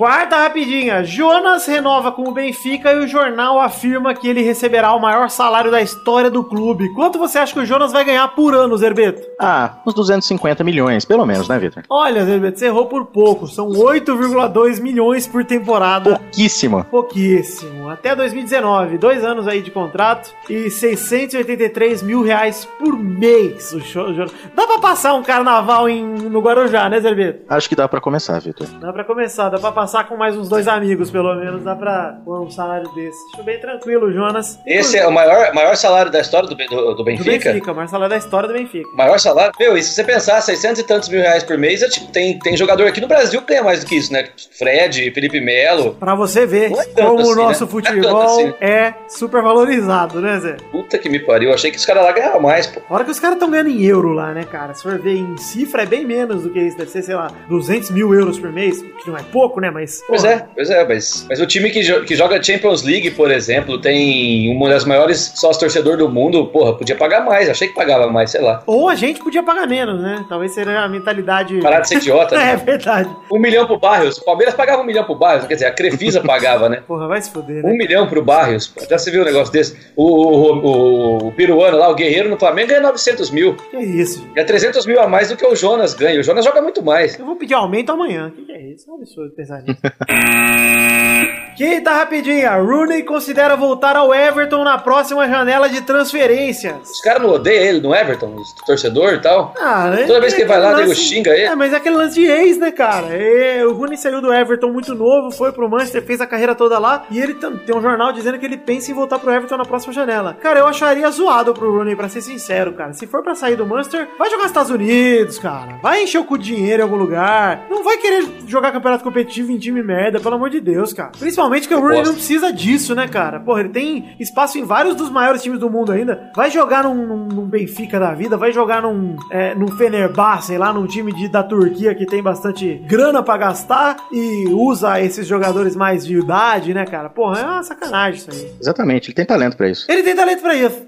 Quarta rapidinha. Jonas renova com o Benfica e o jornal afirma que ele receberá o maior salário da história do clube. Quanto você acha que o Jonas vai ganhar por ano, Zerbeto?
Ah, uns 250 milhões, pelo menos, né, Vitor?
Olha, Zerbeto, você errou por pouco. São 8,2 milhões por temporada.
Pouquíssimo.
Pouquíssimo. Até 2019. Dois anos aí de contrato e 683 mil reais por mês. O Jonas. Dá pra passar um carnaval em, no Guarujá, né, Zerbeto?
Acho que dá pra começar, Vitor.
Dá pra começar, dá pra passar com mais uns dois amigos, pelo menos. Dá pra pôr um salário desse. Acho bem tranquilo, Jonas.
Esse é o maior, maior salário da história do, do, do
do
Benfica?
Benfica, o maior salário da história do Benfica.
Maior salário? Meu, e se você pensar, 600 e tantos mil reais por mês, é tipo, tem, tem jogador aqui no Brasil que ganha mais do que isso, né? Fred, Felipe Melo.
Pra você ver
é
como
assim,
o nosso
né?
futebol
é assim.
é super valorizado, né, Zé?
Puta que me pariu, achei que os caras lá ganhavam mais, pô.
Fora que os caras estão ganhando em euro lá, né, cara? Se for ver em cifra, é bem menos do que isso. Deve ser, sei lá, 200 mil euros por mês, que não é pouco, né? Mas.
Pois
porra,
é, pois é, mas, mas o time que, jo- que joga Champions League, por exemplo, tem uma das maiores sócios torcedor do mundo, porra, podia pagar mais, achei que pagava mais, sei lá.
Ou a gente podia pagar menos, né? Talvez seria a mentalidade.
Parar de ser idiota,
É
né?
verdade.
Um milhão pro Barrios, o Palmeiras pagava um milhão pro Barrios, quer dizer, a Crefisa pagava, né?
Porra, vai se fuder, né?
Um milhão pro Barrios, pô. já se viu um negócio desse? O, o, o, o peruano lá, o Guerreiro no Flamengo ganha 900 mil.
Que isso?
É 300 mil a mais do que o Jonas ganha. O Jonas joga muito mais.
Eu vou pedir aumento amanhã. O que, que é isso? É um absurdo pensar nisso. Quinta rapidinha. Rooney considera voltar ao Everton na próxima janela de transferências.
Os caras não odeiam ele no Everton, o torcedor e tal.
Ah, né?
Toda vez que ele vai lá,
aquele
nego xinga ele.
É, mas é aquele lance de ex, né, cara? É, o Rooney saiu do Everton muito novo, foi pro Manchester, fez a carreira toda lá, e ele tem um jornal dizendo que ele pensa em voltar pro Everton na próxima janela. Cara, eu acharia zoado pro Rooney, pra ser sincero, cara. Se for pra sair do Manchester, vai jogar nos Estados Unidos, cara. Vai encher o cu de dinheiro em algum lugar. Não vai querer jogar campeonato competitivo em time merda, pelo amor de Deus, cara. Principalmente que o Rooney
gosto.
não precisa disso, né, cara? Porra, ele tem espaço em vários dos maiores times do mundo ainda. Vai jogar num, num- num Benfica da vida, vai jogar num, é, num Fenerbahçe, sei lá, num time de, da Turquia que tem bastante grana pra gastar e usa esses jogadores mais de idade, né, cara? Porra, é uma sacanagem isso aí.
Exatamente, ele tem talento pra isso.
Ele tem talento pra isso.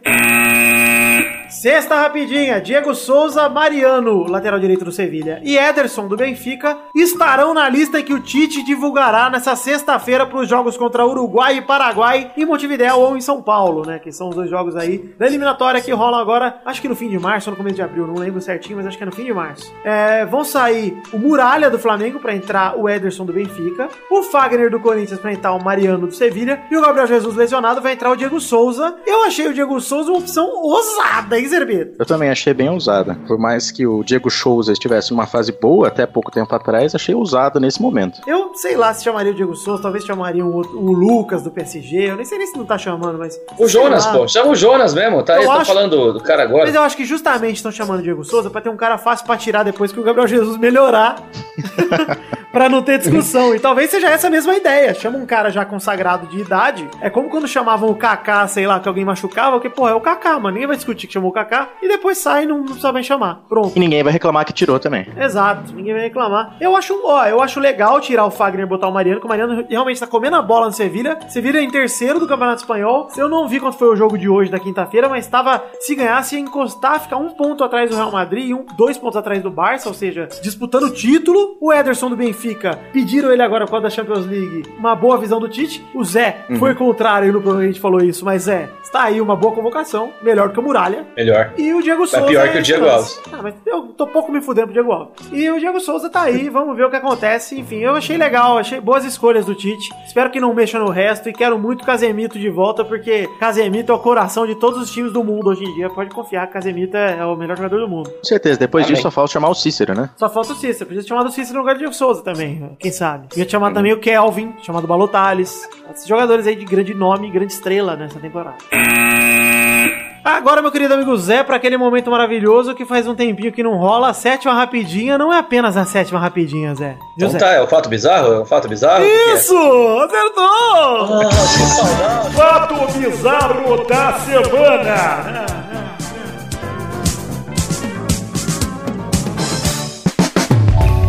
Sexta rapidinha, Diego Souza, Mariano, lateral direito do Sevilha, e Ederson do Benfica estarão na lista que o Tite divulgará nessa sexta-feira para os jogos contra Uruguai e Paraguai em Montevideo ou em São Paulo, né? Que são os dois jogos aí da eliminatória que rolam agora, acho que no fim de março ou no começo de abril, não lembro certinho, mas acho que é no fim de março. É, vão sair o Muralha do Flamengo para entrar o Ederson do Benfica, o Fagner do Corinthians para entrar o Mariano do Sevilha e o Gabriel Jesus lesionado vai entrar o Diego Souza. Eu achei o Diego Souza uma opção ousada, hein,
Eu também achei bem ousada. Por mais que o Diego Souza estivesse numa fase boa até pouco tempo atrás, achei ousada nesse momento.
Eu sei lá se chamaria o Diego Souza, talvez chamaria o, o Lucas do PSG, eu nem sei nem se não tá chamando, mas.
O
sei
Jonas,
lá.
pô. Chama o Jonas mesmo, tá?
Eu
Eu tô
acho-
falando do, cara agora.
Mas eu acho que justamente estão chamando o Diego Souza pra ter um cara fácil pra tirar depois que o Gabriel Jesus melhorar. pra não ter discussão. E talvez seja essa mesma ideia. Chama um cara já consagrado de idade. É como quando chamavam o Kaká, sei lá, que alguém machucava, porque, pô, é o Kaká, mano. Ninguém vai discutir que chamou o Kaká. E depois sai e não, não sabem chamar. Pronto.
E ninguém vai reclamar que tirou também.
Exato, ninguém vai reclamar. Eu acho, ó, eu acho legal tirar o Fagner e botar o Mariano, que o Mariano realmente tá comendo a bola no Sevilha. Sevilha é em terceiro do Campeonato Espanhol. Eu não vi quanto foi o jogo de hoje da quinta-feira, mas tava, se ganhasse, ia encostar, ficar um ponto atrás do Real Madrid e um, dois pontos atrás do Barça, ou seja, disputando o título. O Ederson do Benfica, pediram ele agora com a da Champions League, uma boa visão do Tite. O Zé foi contrário no programa que a gente falou isso, mas Zé, está aí uma boa convocação, melhor que o Muralha.
Melhor.
E o Diego
Mas
Souza.
pior que o
é
Diego Alves.
Ah, mas eu tô pouco me fudendo pro Diego Alves. E o Diego Souza tá aí, vamos ver o que acontece. Enfim, eu achei legal, achei boas escolhas do Tite. Espero que não mexa no resto e quero muito Casemito de volta, porque Casemito é o coração de todos os times do mundo hoje em dia. Pode confiar, Casemito é é o melhor jogador do mundo.
Com certeza, depois
Amém.
disso só falta chamar o Cícero, né?
Só falta o Cícero. Podia ter chamado o Cícero no lugar do Diego Souza também, quem sabe. Ia chamar também o Kelvin, chamado Balotales. Esses jogadores aí de grande nome, grande estrela nessa temporada. Agora, meu querido amigo Zé, para aquele momento maravilhoso que faz um tempinho que não rola, a sétima rapidinha não é apenas a sétima rapidinha, Zé.
Então
Zé?
tá, é o fato bizarro? É o fato bizarro?
Isso! Acertou!
Ah, que saudade.
Fato bizarro da semana.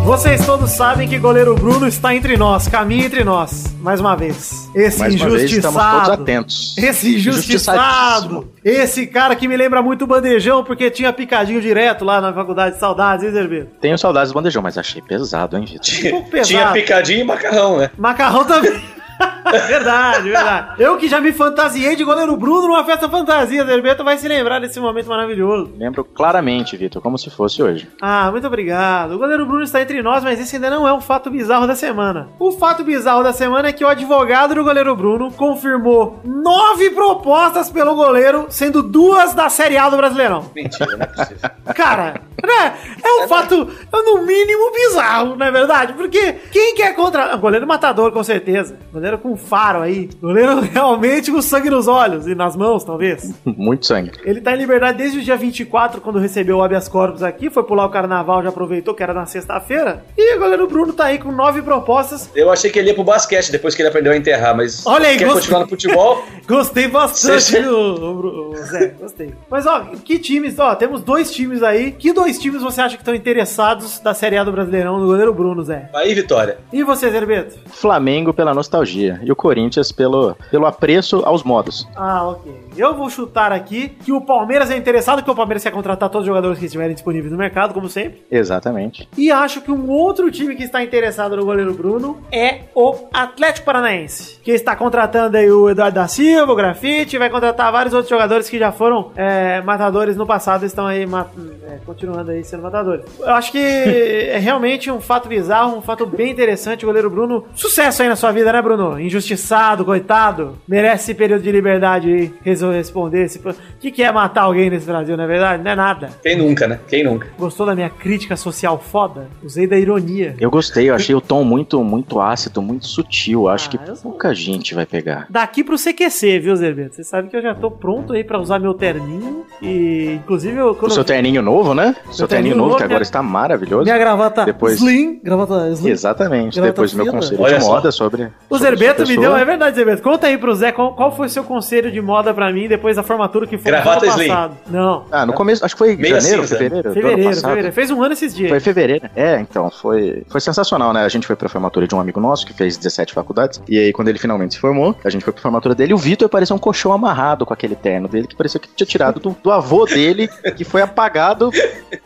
Vocês todos sabem que goleiro Bruno está entre nós, caminha entre nós, mais uma vez. Esse
Mais uma vez, estamos todos
injustiçado.
atentos.
Esse injustiçado. Esse cara que me lembra muito o bandejão, porque tinha picadinho direto lá na faculdade. Saudades, hein, Zerbeto?
Tenho saudades do bandejão, mas achei pesado, hein, Vitor?
Um pouco pesado.
Tinha picadinho e macarrão, né?
Macarrão também. verdade, verdade. Eu que já me fantasiei de goleiro Bruno numa festa fantasia. Zerbeto vai se lembrar desse momento maravilhoso.
Lembro claramente, Vitor, como se fosse hoje.
Ah, muito obrigado. O goleiro Bruno está entre nós, mas esse ainda não é um fato bizarro da semana. O fato bizarro da semana é que o advogado do goleiro Bruno confirmou nove propostas pelo goleiro, sendo duas da Série A do Brasileirão.
Mentira, não é possível.
Cara, né? É um fato, é no mínimo bizarro, não é verdade? Porque quem quer contratar. Goleiro matador, com certeza. Goleiro com faro aí. Goleiro realmente com sangue nos olhos e nas mãos, talvez.
Muito sangue.
Ele tá em liberdade desde o dia 24, quando recebeu o habeas corpus aqui. Foi pular o carnaval, já aproveitou que era na sexta-feira. E o goleiro Bruno tá aí com nove propostas.
Eu achei que ele ia pro basquete depois que ele aprendeu a enterrar, mas
Olha aí,
quer
gostei.
continuar no futebol?
Gostei bastante
Você-
do, do- do Zé, gostei. Mas ó, que times, ó, temos dois times aí. Que dois times você acha que estão interessados da Série A do Brasileirão, do goleiro Bruno, Zé?
Aí, Vitória.
E você, Zerbeto?
Flamengo pela nostalgia e o Corinthians pelo, pelo apreço aos modos.
Ah, ok. Eu vou chutar aqui que o Palmeiras é interessado, que o Palmeiras quer contratar todos os jogadores que estiverem disponíveis no mercado, como sempre.
Exatamente.
E acho que um outro time que está interessado no goleiro Bruno é o Atlético Paranaense, que está contratando aí o Eduardo da Silva, o Grafite, vai contratar vários outros jogadores que já foram é, matadores no passado e estão aí é, continuando aí sendo matadores. Eu acho que é realmente um fato bizarro, um fato bem interessante. O goleiro Bruno, sucesso aí na sua vida, né, Bruno? Injustiçado, coitado, merece esse período de liberdade aí, resolver responder. esse- O que, que é matar alguém nesse Brasil, não é verdade? Não é nada.
Quem nunca, né? Quem nunca?
Gostou da minha crítica social foda? Usei da ironia.
Eu gostei, eu achei o tom muito, muito ácido, muito sutil. Acho
Ah,
que
eu sou-
pouca gente vai pegar.
Daqui pro CQC, viu, Zerbeto? Você sabe que eu já tô pronto aí pra usar meu terninho. E, inclusive, eu,
O seu
eu-
terninho novo, né? O seu
terninho
terninho novo,
novo,
que agora
minha-
está maravilhoso.
minha gravata
Depois-
slim, gravata slim.
Exatamente.
Gravata
Depois do meu conselho
Olha
de
só.
moda sobre.
O
sobre
Zerbeto me deu, é verdade, Zerbeto. Conta aí pro Zé qual, qual foi o seu conselho de moda pra mim depois da formatura que foi
Gravata
no ano
slim.
passado. Não,
Ah, no começo, acho que foi
Meia
janeiro,
cinza.
fevereiro.
fevereiro, fevereiro. Fez um ano esses dias.
Foi fevereiro. É, então, foi, foi sensacional, né? A gente foi pra formatura de um amigo nosso que fez 17 faculdades. E aí, quando ele finalmente se formou, a gente foi pra formatura dele. E o Vitor parecia um colchão amarrado com aquele terno dele, que parecia que tinha tirado do, do avô dele, que foi apagado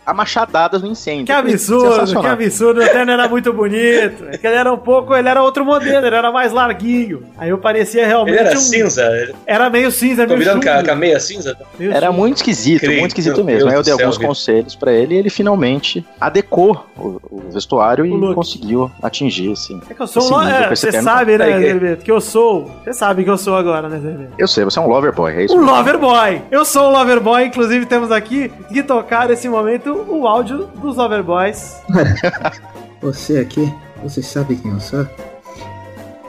a machadadas no incêndio.
Que absurdo, que absurdo. O terno era muito bonito. É que ele era um pouco, ele era outro modelo, ele era mais larguinho. Aí eu parecia realmente
Ele era
um...
cinza. Ele-
Era meio cinza, meio
virando com a, com a meia cinza?
Era muito esquisito,
Incrível,
muito esquisito
meu
mesmo.
Deus
Aí eu dei
céu,
alguns conselhos pra ele e ele finalmente adequou o, o vestuário
O
e
look.
conseguiu atingir, assim.
É que eu sou um.
nível
É, você sabe, né, Zerbeto? Que eu sou. Você sabe que eu sou agora, né, Zerbeto?
Eu sei, você é um lover boy, é isso?
Um
mesmo.
lover boy. Eu sou um lover boy. Inclusive, temos aqui que tocar nesse momento o áudio dos lover boys.
Você aqui, você sabe quem eu sou?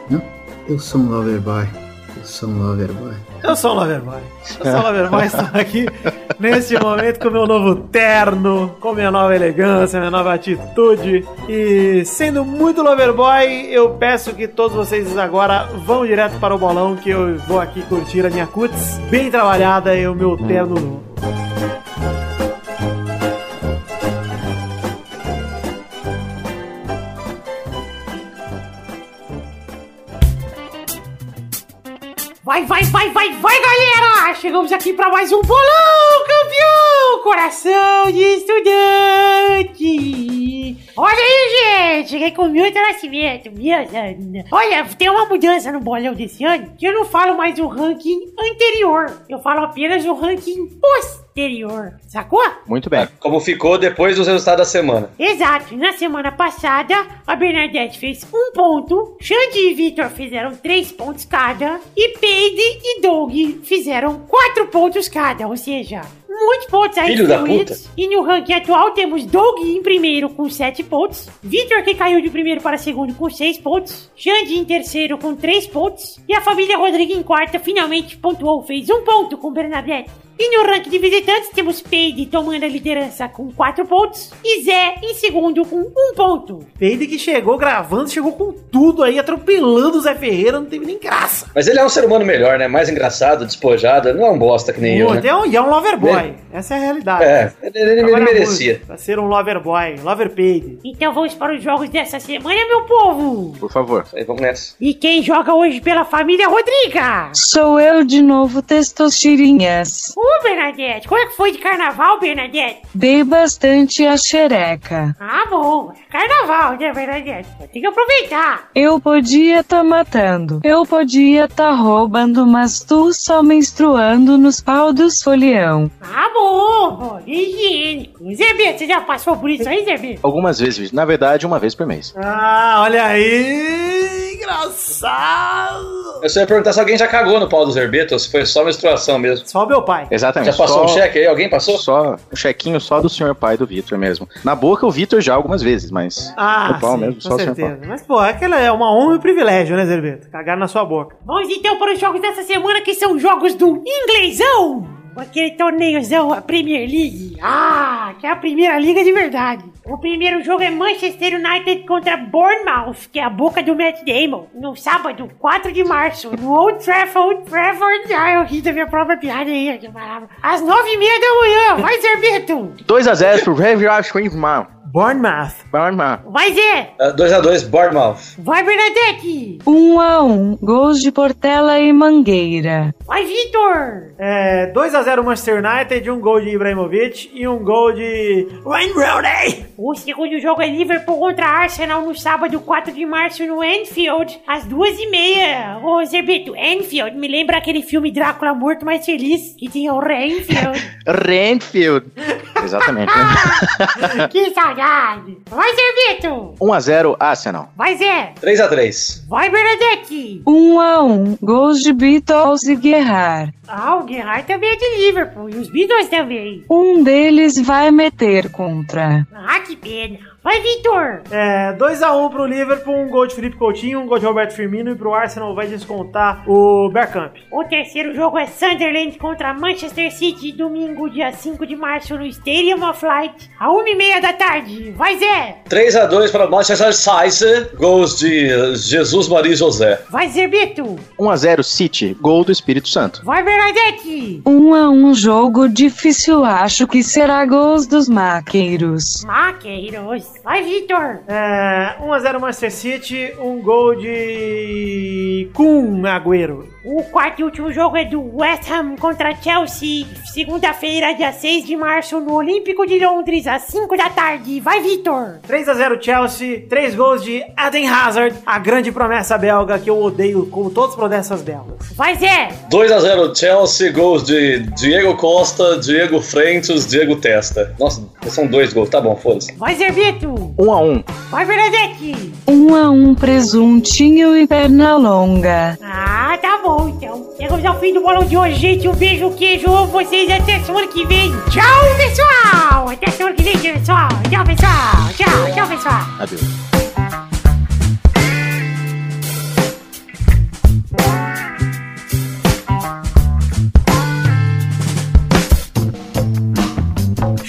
Não? Eu sou um loverboy. Eu sou um loverboy.
Eu sou um lover boy. Eu sou um lover boy. Estou aqui neste momento com meu novo terno, com minha nova elegância, minha nova atitude. E sendo muito lover boy, eu peço que todos vocês agora vão direto para o bolão, que eu vou aqui curtir a minha cutis bem trabalhada e o meu terno novo.
Vai, vai, vai, vai, vai, galera! Chegamos aqui pra mais um bolão, campeão! Coração de estudante! Olha aí, gente! Cheguei com o Milton Nascimento, minha Ana. Olha, tem uma mudança no bolão desse ano que eu não falo mais o ranking anterior. Eu falo apenas o ranking posterior. Sacou?
Muito bem.
Como ficou depois dos resultados da semana.
Exato, na semana passada a Bernadette fez um ponto, Xande e Vitor fizeram três pontos cada, e Peide e Doug fizeram quatro pontos cada, ou seja, muitos pontos aí
Filho da
distribuídos. E no ranking atual temos Doug em primeiro com sete pontos, Vitor que caiu de primeiro para segundo com seis pontos, Xande em terceiro com três pontos, e a família Rodrigo em quarta finalmente pontuou, fez um ponto com Bernadette. E no ranking de visitantes temos Peide tomando a liderança com 4 pontos e Zé em segundo com 1 ponto.
Peide que chegou gravando, chegou com tudo aí, atropelando o Zé Ferreira, não teve nem graça.
Mas ele é um ser humano melhor, né? Mais engraçado, despojado. Não é um bosta que nem eu,
Pô,
né?
é um, e é um lover boy. Essa é a realidade.
É, ele, merecia.
Pra ser um lover boy, lover Peide.
Então vamos para os jogos dessa semana, meu povo!
Por favor.
Aí, vamos nessa.
E quem joga hoje pela família Rodriga?
Sou eu de novo, testosterinhas.
Ô, Bernadette, como é que foi de carnaval, Bernadette?
Dei bastante a xereca.
Ah, bom, é carnaval, né, Bernadette? Tem que aproveitar.
Eu podia tá matando, eu podia tá roubando, mas tu só menstruando nos pau dos folião.
Ah, bom, bom, higiênico. Zé você já passou por isso aí, Zé?
Algumas vezes, na verdade, uma vez por mês.
Ah, olha aí! Engraçado!
Eu só ia perguntar se alguém já cagou no pau do Zerbeto ou se foi só menstruação mesmo.
Só meu pai.
Exatamente.
Já passou
só-
um cheque aí? Alguém passou?
Só um chequinho só do senhor pai do Vitor mesmo. Na boca o Vitor já algumas vezes, mas
Ah,
no pau
sim,
mesmo,
com
só o senhor
certeza.
pau.
Mas, pô, aquela é uma honra e um privilégio, né, Zerbeto? Cagar na sua boca.
Vamos então para os jogos dessa semana, que são jogos do Inglesão. Aquele torneiozão, a Premier League. Ah, que é a primeira liga de verdade. O primeiro jogo é Manchester United contra Bournemouth, que é a boca do Matt Damon. No sábado, 4 de março, no Old Trafford. Trafford. Ah, eu ri da minha própria piada aí, que palavra. Às 9 e meia da manhã. Vai, Zerbeto.
2x0 pro Heavy Swingman.
Bournemouth.
Bournemouth.
Vai, Zé.
2x2, Bournemouth.
Vai, Bernadette.
Um a um, gols de Portela e Mangueira.
Vai, Vitor.
É, 2x0 Manchester United, um gol de Ibrahimovic e um gol de Wayne Rooney.
O segundo jogo é Liverpool contra Arsenal no sábado, 4 de março, no Anfield, às duas e meia. Ô, Zerbeto, Anfield me lembra aquele filme Drácula Morto Mais Feliz, que tinha o Renfield.
Renfield. Exatamente.
que saudade. Vai, Zerbeto.
1x0 Arsenal.
Vai, Zé.
3x3.
Vai, Bernadette.
Um a um, gols de Beatles e Guerrar.
Ah, o Gerrard também é de Liverpool, e os Beatles também.
Um deles vai meter contra.
Ah, que pena. Vai, Vitor.
É, 2x1 pro Liverpool, um gol de Felipe Coutinho, um gol de Roberto Firmino e pro Arsenal vai descontar o Bergkamp.
O terceiro jogo é Sunderland contra Manchester City, domingo, dia 5 de março, no Stadium of Light, a 1h30 da tarde. Vai, Zé!
3x2 para Manchester City. Gols de Jesus Maria e José.
Vai, Zerbeto!
1x0 City. Gol do Espírito Santo.
Vai, Bernadette!
Um a um jogo difícil, acho que será gols dos maqueiros.
Maqueiros! Vai, Vitor!
É, 1x0 Manchester City, um gol de Kun Agüero.
O quarto e último jogo é do West Ham contra Chelsea, segunda-feira, dia 6 de março, no Olímpico de Londres, às 5 da tarde. Vai, Vitor!
3x0 Chelsea, 3 gols de Eden Hazard, a grande promessa belga que eu odeio como todas as promessas belgas.
Vai, Zé!
2x0 Chelsea. Gols de Diego Costa, Diego Freitas, Diego Testa. Nossa, são dois gols. Tá bom, foda-se.
Vai, Zerbeto!
1x1.
Vai, Bernadette!
Um a um presuntinho e perna longa.
Ah, tá bom então. Chegamos ao fim do bolão de hoje, gente. Um beijo, queijo, amo vocês até semana que vem. Tchau, pessoal! Até semana que vem, pessoal. Tchau, pessoal. Tchau, tchau, pessoal.
Adeus.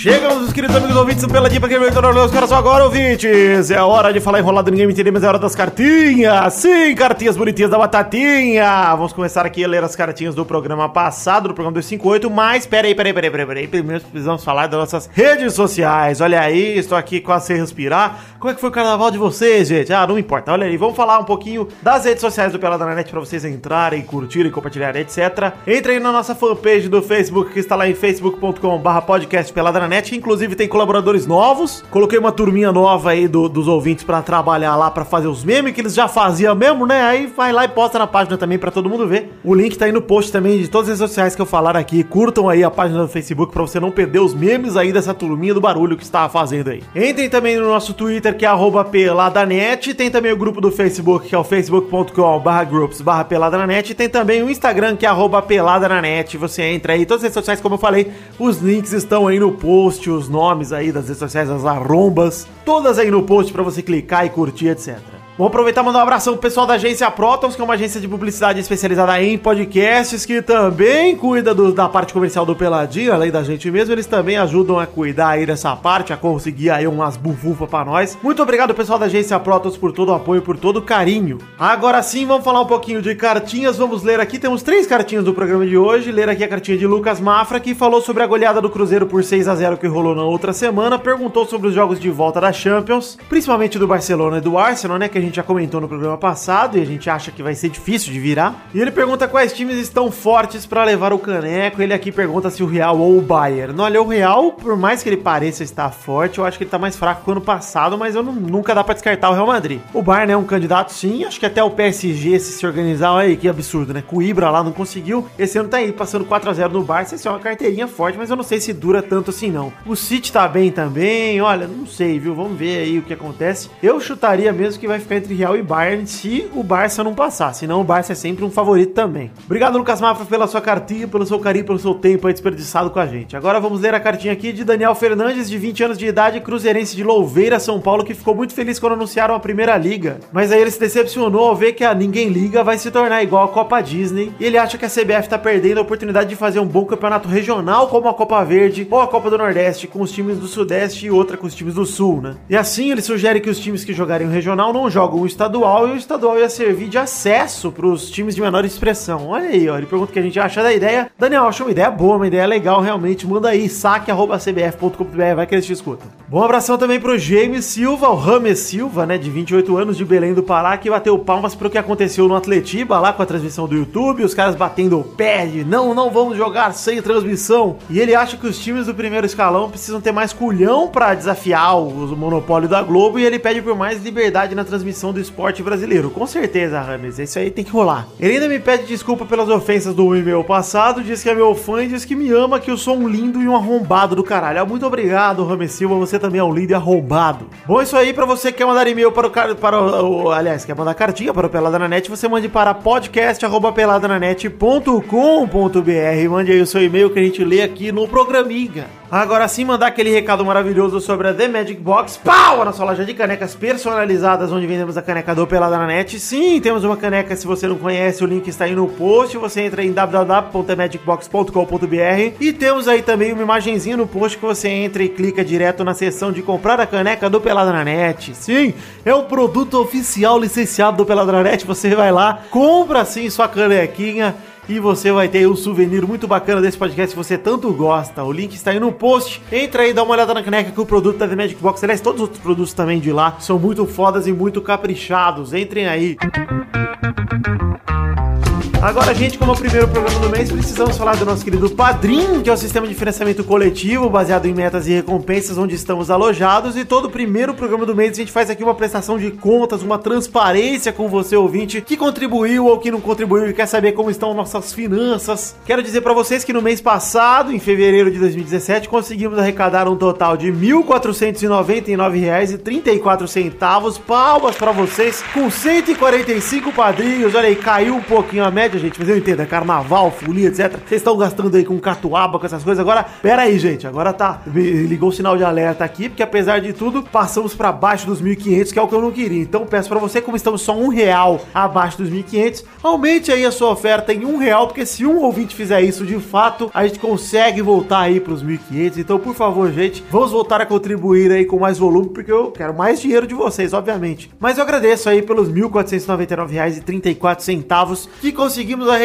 Chegamos, os queridos amigos ouvintes do Peladinha pra quem veio tornar os caras agora, ouvintes. É hora de falar enrolado, ninguém me entender, mas é hora das cartinhas. Sim, cartinhas bonitinhas da batatinha. Vamos começar aqui a ler as cartinhas do programa passado, do programa 258, mas peraí, peraí, peraí, peraí, peraí. Primeiro precisamos falar das nossas redes sociais. Olha aí, estou aqui quase sem respirar. Como é que foi o carnaval de vocês, gente? Ah, não importa, olha aí. Vamos falar um pouquinho das redes sociais do Pelada na Net pra vocês entrarem, curtirem, compartilharem, etc. Entre aí na nossa fanpage do Facebook, que está lá em facebook.com.br podcast Pelada na Net, que inclusive tem colaboradores novos. Coloquei uma turminha nova aí do- dos ouvintes pra trabalhar lá, pra fazer os memes que eles já faziam mesmo, né? Aí vai lá e posta na página também pra todo mundo ver. O link tá aí no post também de todas as redes sociais que eu falar aqui. Curtam aí a página do Facebook pra você não perder os memes aí dessa turminha do barulho que está fazendo aí. Entrem também no nosso Twitter, que é peladanet. Tem também o grupo do Facebook, que é o facebook.com groups peladanet. E tem também o Instagram, que é arroba peladananet. Você entra aí, todas as redes sociais, como eu falei, os links estão aí no post, os nomes aí das redes sociais, as arrombas, todas aí no post pra você clicar e curtir, etc. Vou aproveitar e mandar um abração pro pessoal da agência Protons, que é uma agência de publicidade especializada em podcasts, que também cuida do- da parte comercial do Peladinho, além da gente mesmo, eles também ajudam a cuidar aí dessa parte, a conseguir aí umas bufufas pra nós. Muito obrigado, pessoal da agência Protons, por todo o apoio, por todo o carinho. Agora sim, vamos falar um pouquinho de cartinhas, vamos ler aqui, temos três cartinhas do programa de hoje, ler aqui a cartinha de Lucas Mafra, que falou sobre a goleada do Cruzeiro por 6 a 0 que rolou na outra semana, perguntou sobre os jogos de volta da Champions, principalmente do Barcelona e do Arsenal, né, que a gente já comentou no programa passado e a gente acha que vai ser difícil de virar. E ele pergunta quais times estão fortes pra levar o caneco. Ele aqui pergunta se o Real ou o Bayern. Olha, o Real, por mais que ele pareça estar forte, eu acho que ele tá mais fraco que o ano passado, mas eu não- nunca dá pra descartar o Real Madrid. O Bayern é um candidato sim, acho que até o PSG se se organizar, olha aí que absurdo, né? Com o Ibra lá não conseguiu. Esse ano tá aí passando 4 a 0 no Barça, isso é uma carteirinha forte, mas eu não sei se dura tanto assim não. O City tá bem também, olha, não sei, viu? Vamos ver aí o que acontece. Eu chutaria mesmo que vai ficar entre Real e Bayern se o Barça não passar, senão o Barça é sempre um favorito também. Obrigado, Lucas Mafra, pela sua cartinha, pelo seu carinho, pelo seu tempo aí desperdiçado com a gente. Agora vamos ler a cartinha aqui de Daniel Fernandes, de 20 anos de idade, cruzeirense de Louveira, São Paulo, que ficou muito feliz quando anunciaram a primeira liga. Mas aí ele se decepcionou ao ver que a Ninguém Liga vai se tornar igual a Copa Disney. E ele acha que a CBF tá perdendo a oportunidade de fazer um bom campeonato regional, como a Copa Verde ou a Copa do Nordeste, com os times do Sudeste e outra com os times do Sul, né? E assim ele sugere que os times que jogarem o regional não jogam o estadual e o estadual ia servir de acesso para os times de menor expressão. Olha aí, ó. Ele pergunta o que a gente acha da ideia. Daniel, acho uma ideia boa, uma ideia legal, realmente. Manda aí, saque.cbf.com.br, vai que eles te escutam. Bom abração também pro James Silva, o Rames Silva, né, de 28 anos, de Belém do Pará, que bateu palmas pro que aconteceu no Atletiba, lá com a transmissão do YouTube, os caras batendo o pé de não, não vamos jogar sem transmissão. E ele acha que os times do primeiro escalão precisam ter mais culhão pra desafiar o monopólio da Globo e ele pede por mais liberdade na transmissão do esporte brasileiro. Com certeza, Rames, isso aí tem que rolar. Ele ainda me pede desculpa pelas ofensas do e-mail passado, diz que é meu fã e diz que me ama, que eu sou um lindo e um arrombado do caralho. Ah, Muito obrigado, Rames Silva, você também é um e arrombado. Bom, isso aí, pra você que quer mandar e-mail para o, para o, o- aliás, quer mandar cartinha para o Pelada na Net, você mande para podcast@peladananet.com.br. Mande aí o seu e-mail que a gente lê aqui no programinha. Agora sim, mandar aquele recado maravilhoso sobre a The Magic Box. Pau! A nossa loja de canecas personalizadas, onde vendemos a caneca do Pelada na Net. Sim, temos uma caneca. Se você não conhece, o link está aí no post. Você entra em www.themagicbox.com.br e temos aí também uma imagenzinha no post que você entra e clica direto na seção de comprar a caneca do Pelada na Net. Sim, é o produto oficial licenciado do Pelada na Net. Você vai lá, compra sim sua canequinha. E você vai ter um souvenir muito bacana desse podcast que você tanto gosta. O link está aí no post. Entra aí, dá uma olhada na caneca que o produto da The Magic Box. Aliás, todos os outros produtos também de lá são muito fodas e muito caprichados. Entrem aí. Agora, gente, como é o primeiro programa do mês, precisamos falar do nosso querido Padrim, que é o sistema de financiamento coletivo baseado em metas e recompensas onde estamos alojados. E todo primeiro programa do mês a gente faz aqui uma prestação de contas, uma transparência com você, ouvinte, que contribuiu ou que não contribuiu e quer saber como estão nossas finanças. Quero dizer para vocês que no mês passado, em fevereiro de 2017, conseguimos arrecadar um total de R$ 1.499,34. Palmas para vocês, com 145 padrinhos. Olha aí, caiu um pouquinho a média, gente, mas eu entendo, é carnaval, folia, etc. Vocês estão gastando aí com catuaba, com essas coisas. Agora, pera aí, gente, agora tá. Ligou o sinal de alerta aqui, porque apesar de tudo, passamos para baixo dos 1.500, que é o que eu não queria. Então, peço para você, como estamos só um real abaixo dos 1.500, aumente aí a sua oferta em um real, porque se um ouvinte fizer isso de fato, a gente consegue voltar aí para os 1.500. Então, por favor, gente, vamos voltar a contribuir aí com mais volume, porque eu quero mais dinheiro de vocês, obviamente. Mas eu agradeço aí pelos R$ 1.499,34 que conseguimos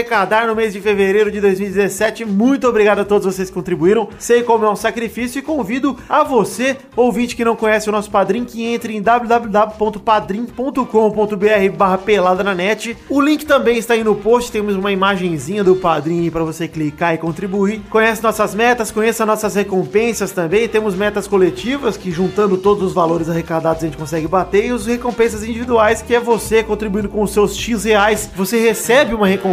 arrecadar no mês de fevereiro de 2017. Muito obrigado a todos vocês que contribuíram. Sei como é um sacrifício e convido a você, ouvinte que não conhece o nosso padrinho, que entre em www.padrim.com.br barra pelada na net. O link também está aí no post, temos uma imagenzinha do padrinho para você clicar e contribuir. Conhece nossas metas, conheça nossas recompensas também. Temos metas coletivas que juntando todos os valores arrecadados a gente consegue bater e os recompensas individuais que é você contribuindo com os seus X reais. Você recebe uma recompensa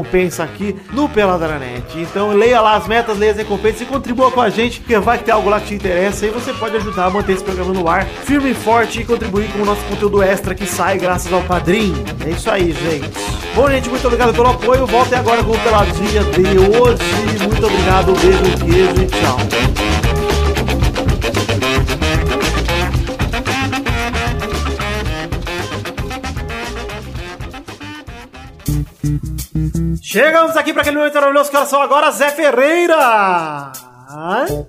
aqui no Peladranet. Então leia lá as metas, leia as recompensas e contribua com a gente, porque vai ter algo lá que te interessa e você pode ajudar a manter esse programa no ar firme e forte e contribuir com o nosso conteúdo extra que sai graças ao padrinho. É isso aí, gente. Bom, gente, muito obrigado pelo apoio. Voltem agora com o Peladinha de hoje. Muito obrigado, beijo, queijo e tchau. Chegamos aqui para aquele momento maravilhoso que era só agora, Zé Ferreira!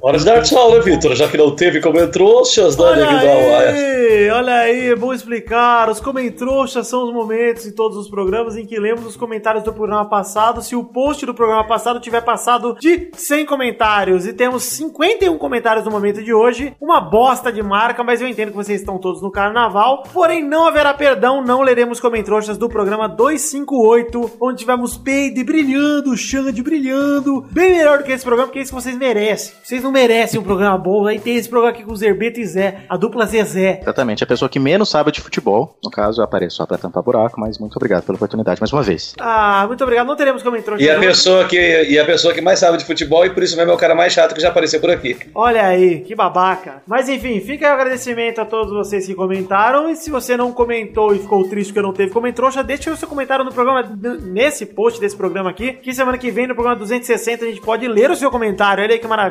Hora de dar tchau, né, Vitor? Já que não teve comentroxas, né,
Olha aí, olha aí, vou explicar. Os comentroxas são os momentos em todos os programas em que lemos os comentários do programa passado. Se o post do programa passado tiver passado de 100 comentários e temos 51 comentários no momento de hoje, uma bosta de marca, mas eu entendo que vocês estão todos no carnaval. Porém, não haverá perdão, não leremos comentroxas do programa 258, onde tivemos Peide brilhando, Xande brilhando, bem melhor do que esse programa, porque é isso que vocês merecem. Vocês não merecem um programa bom. Aí tem esse programa aqui com o Zerbeto e Zé, a dupla Zezé.
Exatamente, a pessoa que menos sabe de futebol. No caso, eu apareço só pra tampar buraco, mas muito obrigado pela oportunidade mais uma vez.
Ah, muito obrigado. Não teremos comentroxas.
E a, pessoa que, e a pessoa que mais sabe de futebol e por isso mesmo é o cara mais chato que já apareceu por aqui.
Olha aí, que babaca. Mas enfim, fica aí o agradecimento a todos vocês que comentaram. E se você não comentou e ficou triste que eu não teve comentroxa, deixa o seu comentário no programa, nesse post desse programa aqui. Que semana que vem, no programa 260, a gente pode ler o seu comentário. Olha aí que maravilha.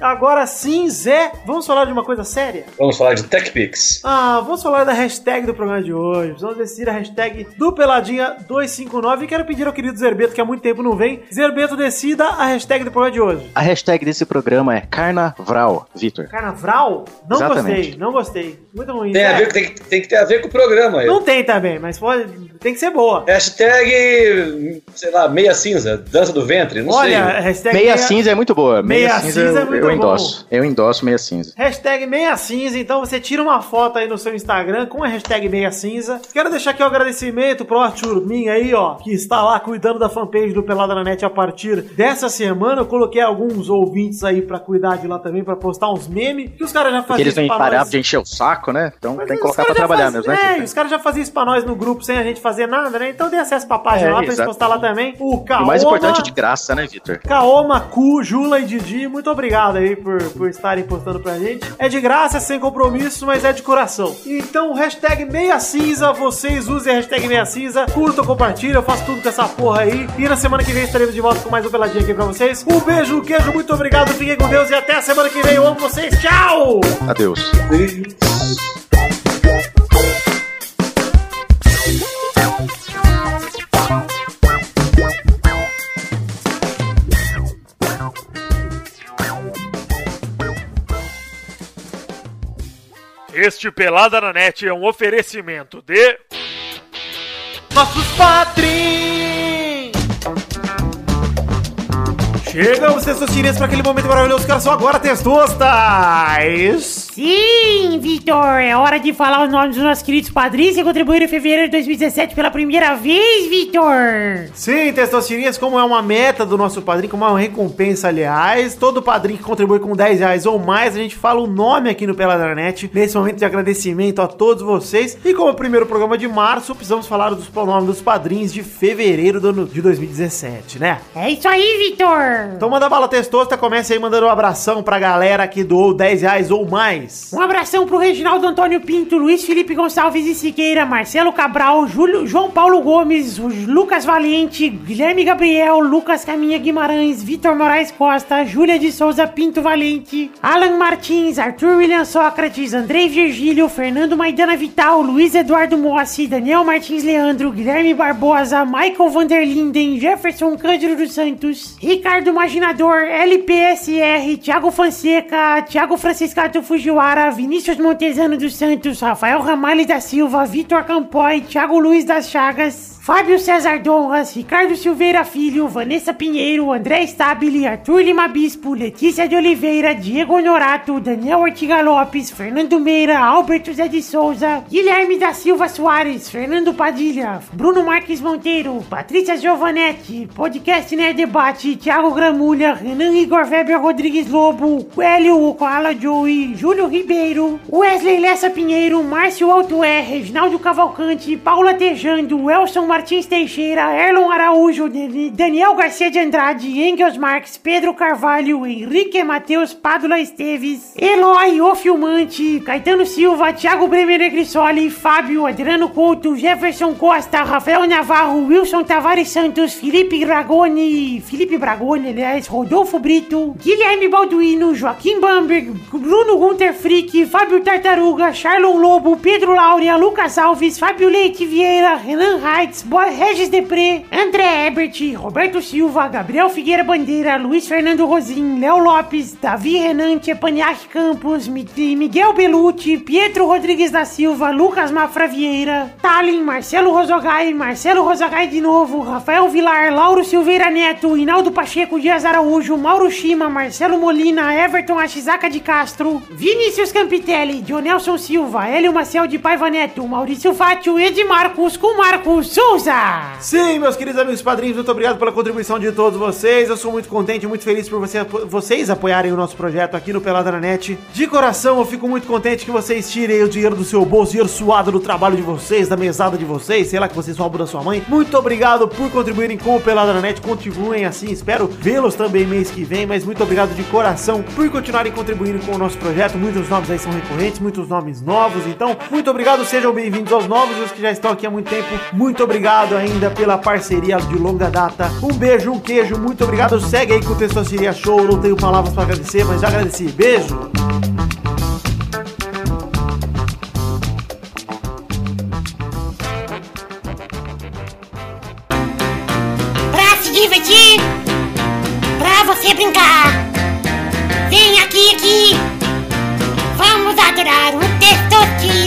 Agora sim, Zé, vamos falar de uma coisa séria?
Vamos falar de TechPix.
Ah, vamos falar da hashtag do programa de hoje. Vamos decidir a hashtag do Peladinha 259. E quero pedir ao querido Zerbeto, que há muito tempo não vem, Zerbeto, decida a hashtag do programa de hoje.
A hashtag desse programa é Carnavral, Vitor.
Carnaval? Não
Exatamente.
gostei, não gostei. Muito ruim.
Tem, a ver, tem, que- tem que ter a ver com o programa aí.
Não tem também, mas pode, tem que ser boa.
Hashtag, sei lá, meia cinza, dança do ventre, não
Olha,
sei.
hashtag
Meia cinza é muito boa. Meia,
Meia
cinza,
cinza é
eu-
muito
eu
bom.
endosso. Eu endosso meia cinza.
Hashtag meia cinza, então você tira uma foto aí no seu Instagram com a hashtag meia cinza. Quero deixar aqui o agradecimento pro Arthur Min aí, ó, que está lá cuidando da fanpage do Pelada na Net a partir dessa semana. Eu coloquei alguns ouvintes aí pra cuidar de lá também, pra postar uns memes, que os caras já faziam
eles
pra
parar
nós.
de encher o saco, né? Então
Mas
tem que colocar pra trabalhar
faz-
mesmo, né?
É, os caras já faziam isso pra nós no grupo sem a gente fazer nada, né? Então dê acesso pra página
É,
lá pra eles postar lá também. O Kaoma...
o mais importante é de graça, né, Vitor?
Kaoma, Ku, Jula e Didi, muito obrigado aí por, por estarem postando pra gente. É de graça, sem compromisso, mas é de coração. Então, hashtag meia cinza, vocês usem a hashtag meia cinza, curtam, compartilham, eu faço tudo com essa porra aí. E na semana que vem estaremos de volta com mais um peladinho aqui pra vocês. Um beijo, um queijo, muito obrigado, fiquem com Deus e até a semana que vem. Eu amo vocês, tchau!
Adeus.
Este Pelada na Net é um oferecimento de.
nossos padrinhos! Chegamos, testosterinhas, para aquele momento maravilhoso era só agora, testostas!
Sim, Vitor, é hora de falar os nomes dos nossos queridos padrinhos que contribuíram em fevereiro de 2017 pela primeira vez, Vitor.
Sim, testosterinhas, como é uma meta do nosso padrinho, como é uma recompensa, aliás, todo padrinho que contribui com 10 reais ou mais, a gente fala o nome aqui no Peladranet, nesse momento de agradecimento a todos vocês. E como é o primeiro programa de março, precisamos falar dos nomes dos padrinhos de fevereiro do ano de 2017, né?
É isso aí, Vitor.
Então manda bala testosta, comece aí mandando um abração pra galera que doou 10 reais ou mais.
Um abração pro Reginaldo Antônio Pinto, Luiz Felipe Gonçalves e Siqueira, Marcelo Cabral, Júlio, João Paulo Gomes, Lucas Valente, Guilherme Gabriel, Lucas Caminha Guimarães, Vitor Moraes Costa, Júlia de Souza Pinto Valente, Alan Martins, Arthur William Sócrates, Andrei Virgílio, Fernando Maidana Vital, Luiz Eduardo Mossi, Daniel Martins Leandro, Guilherme Barbosa, Michael Vanderlinden, Jefferson Cândido dos Santos, Ricardo Maginador, LPSR, Thiago Fonseca, Thiago Franciscato Fujiwara, Vinícius Montezano dos Santos, Rafael Ramalho da Silva, Vitor Campoy, Thiago Luiz das Chagas, Fábio César Donras, Ricardo Silveira Filho, Vanessa Pinheiro, André Stabile, Arthur Lima Bispo, Letícia de Oliveira, Diego Honorato, Daniel Ortiga Lopes, Fernando Meira, Alberto Zé de Souza, Guilherme da Silva Soares, Fernando Padilha, Bruno Marques Monteiro, Patrícia Giovanetti, Podcast Nerd Debate, Thiago Gramulha, Renan Igor Weber Rodrigues Lobo, Hélio Koala Joey, Júlio Ribeiro, Wesley Lessa Pinheiro, Márcio Alto R, Reginaldo Cavalcante, Paula Tejando, Elson Martins Teixeira, Erlon Araújo, Dan- Daniel Garcia de Andrade, Engels Marques, Pedro Carvalho, Henrique Matheus Pádula Esteves, Eloy O Filmante, Caetano Silva, Thiago Bremer Negrissoli, Fábio Adriano Couto, Jefferson Costa, Rafael Navarro, Wilson Tavares Santos, Felipe Bragoni, Felipe Bragoni, aliás, Rodolfo Brito, Guilherme Balduino, Joaquim Bamberg, Bruno Gunter Frick, Fábio Tartaruga, Charlon Lobo, Pedro Laura, Lucas Alves, Fábio Leite Vieira, Renan Reitz, Bo Regis Depré, André Ebert, Roberto Silva, Gabriel Figueira Bandeira, Luiz Fernando Rosim, Léo Lopes, Davi Renan, Tchepaniak Campos, Mi- Miguel Belucci, Pietro Rodrigues da Silva, Lucas Mafra Vieira, Talin, Marcelo Rosogai, Marcelo Rosogai de novo, Rafael Vilar, Lauro Silveira Neto, Hinaldo Pacheco Dias Araújo, Mauro Shima, Marcelo Molina, Everton Achizaka de Castro, Vinícius Campitelli, Dionelson Silva, Hélio Maciel de Paiva Neto, Maurício Fátio, Edmarcos com Marcos Souza.
Sim, meus queridos amigos padrinhos, muito obrigado pela contribuição de todos vocês. Eu sou muito contente muito feliz por você- vocês apoiarem o nosso projeto aqui no Pelada na Net. De coração, eu fico muito contente que vocês tirem o dinheiro do seu bolso, dinheiro suado do trabalho de vocês, da mesada de vocês, sei lá que vocês roubam da sua mãe. Muito obrigado por contribuírem com o Pelada na Net. Continuem assim, espero vê-los também mês que vem, mas muito obrigado de coração por continuarem contribuindo com o nosso projeto. Muitos nomes aí são recorrentes, muitos nomes novos, então muito obrigado, sejam bem-vindos aos novos e os que já estão aqui há muito tempo. Muito obrigado ainda pela parceria de longa data. Um beijo, um queijo, muito obrigado. Segue aí com o Testosteria Show, não tenho palavras para agradecer, mas já agradeci. Beijo!
Pra se divertir, pra você brincar. Vem aqui, aqui. Vamos adorar o Testosterinha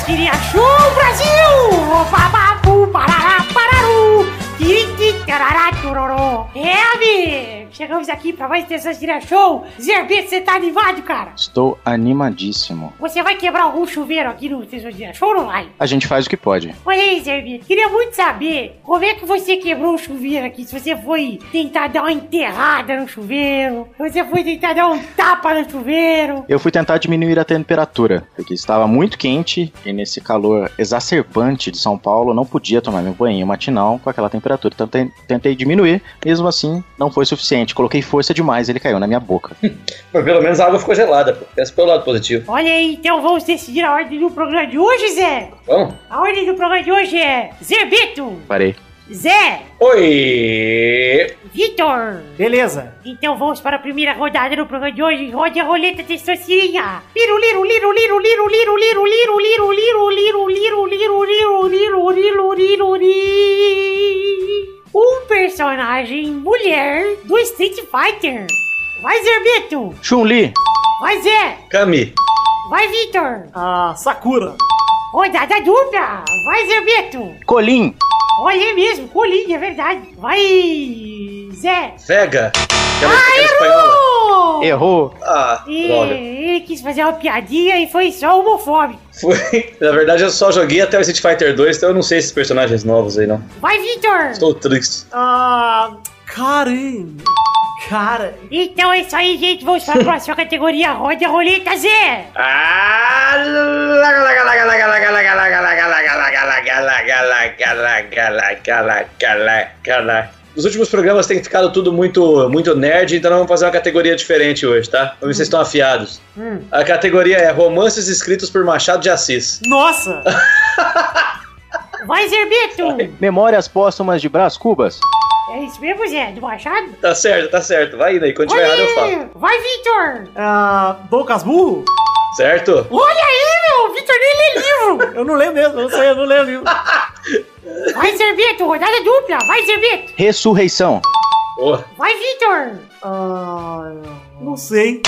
um Testosterinha Show Brasil! Bababu, parará, pararu. Tiri, tarará, tororó. É, amigo! Chegamos aqui pra mais Testosterinha Show. Zerbeto, você tá animado, cara?
Estou animadíssimo.
Você vai quebrar algum chuveiro aqui no Testosterinha Show ou não vai?
A gente faz o que pode.
Olha aí, Zerbi, queria muito saber como é que você quebrou o chuveiro aqui. Se você foi tentar dar uma enterrada no chuveiro, se você foi tentar dar um tapa no chuveiro.
Eu fui tentar diminuir a temperatura, porque estava muito quente e nesse calor exacerbante de São Paulo eu não podia tomar meu banho matinal com aquela temperatura. Então ten- tentei diminuir, mesmo assim não foi suficiente. Coloquei força demais e ele caiu na minha boca.
Mas pelo menos a água ficou gelada, pô. Pensa pelo lado positivo.
Olha aí, então vamos decidir a ordem do programa de hoje, Zé.
Vamos?
A ordem do programa de hoje é Zerbito,
Parei.
Zé,
Oi!
Vitor.
Beleza.
Então vamos para a primeira rodada do programa de hoje. Rode a roleta testosterinha. Liro, liro, liro, liro, liro, liro, liro, liro, liro, liro, liro, liro, liro, liro, liro, liro, liro, liro. Um personagem mulher do Street Fighter. Vai, Zerbito.
Chun-Li,
Vai, Zé.
Cami.
Vai, Vitor.
Ah, Sakura.
Rodada dupla. Vai, Zerbito.
Colim,
Olha mesmo, colinha, é verdade. Vai, Zé.
Vega. Espanhola.
Oh!
errou.
Ah,
E
droga.
ele quis fazer uma piadinha e foi só homofóbico.
Foi. Na verdade, eu só joguei até o Street Fighter 2, então eu não sei esses personagens novos aí, não.
Vai, Vitor!
Estou triste.
Ah, Karen. Cara,
Então é isso aí, gente. Vamos para a próxima categoria. Roda a roleta, Zé!
Ah, laga, laga, laga, laga, laga, laga, laga, laga, laga, laga, laga, laga, laga, laga, laga, laga, laga, laga. Os últimos programas têm ficado tudo muito, muito nerd, então nós vamos fazer uma categoria diferente hoje, tá? Vamos ver se vocês estão afiados. A categoria é romances escritos por Machado de Assis.
nossa.
Vai, Zerbeto!
Memórias póstumas de Brás Cubas.
É isso mesmo, Zé? Do Machado?
Tá certo, tá certo. Vai indo aí, quando tiver errado eu falo.
Vai, Vitor!
Ah, Dom Casburro?
Certo?
Olha aí, meu! O Vitor nem lê livro!
Eu não leio mesmo, eu não sei, eu não leio livro.
Vai, Zerbeto! Rodada dupla! Vai, Zerbeto!
Ressurreição.
Boa.
Vai, Vitor!
Ah, não sei.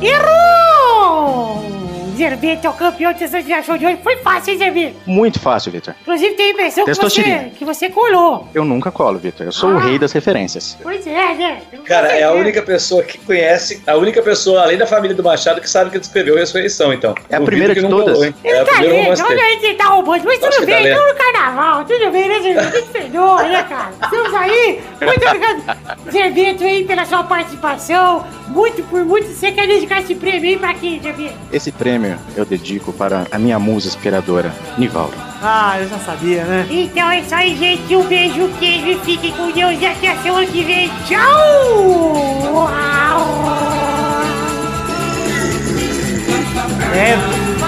Errou! Zerbeto é o campeão de sessão de show de hoje. Foi fácil, hein, Zerbeto?
Muito fácil, Victor.
Inclusive, tem a impressão que você, que você colou.
Eu nunca colo, Victor. Eu sou o rei das referências.
Pois é, né?
Cara, é a única pessoa que conhece, a única pessoa, além da família do Machado, que sabe que ele escreveu Ressurreição, então.
É a primeira
que
de
não
todas.
colou, hein? É
Ele
a
tá
primeira
lendo, olha aí que ele tá roubando, mas
Acho
tudo
tá
bem,
lendo.
estamos no carnaval, tudo bem, né, que perdoa, né, cara? Estamos aí, muito obrigado, Zerbeto, aí, pela sua participação, muito por muito, você quer dedicar esse prêmio aí pra quem, Zerbeto?
Esse prêmio eu dedico para a minha musa inspiradora, Nivaldo.
Ah, eu já sabia, né?
Então é isso aí, gente. Um beijo, queijo e fiquem com Deus e até a semana que vem. Tchau! Uau! É.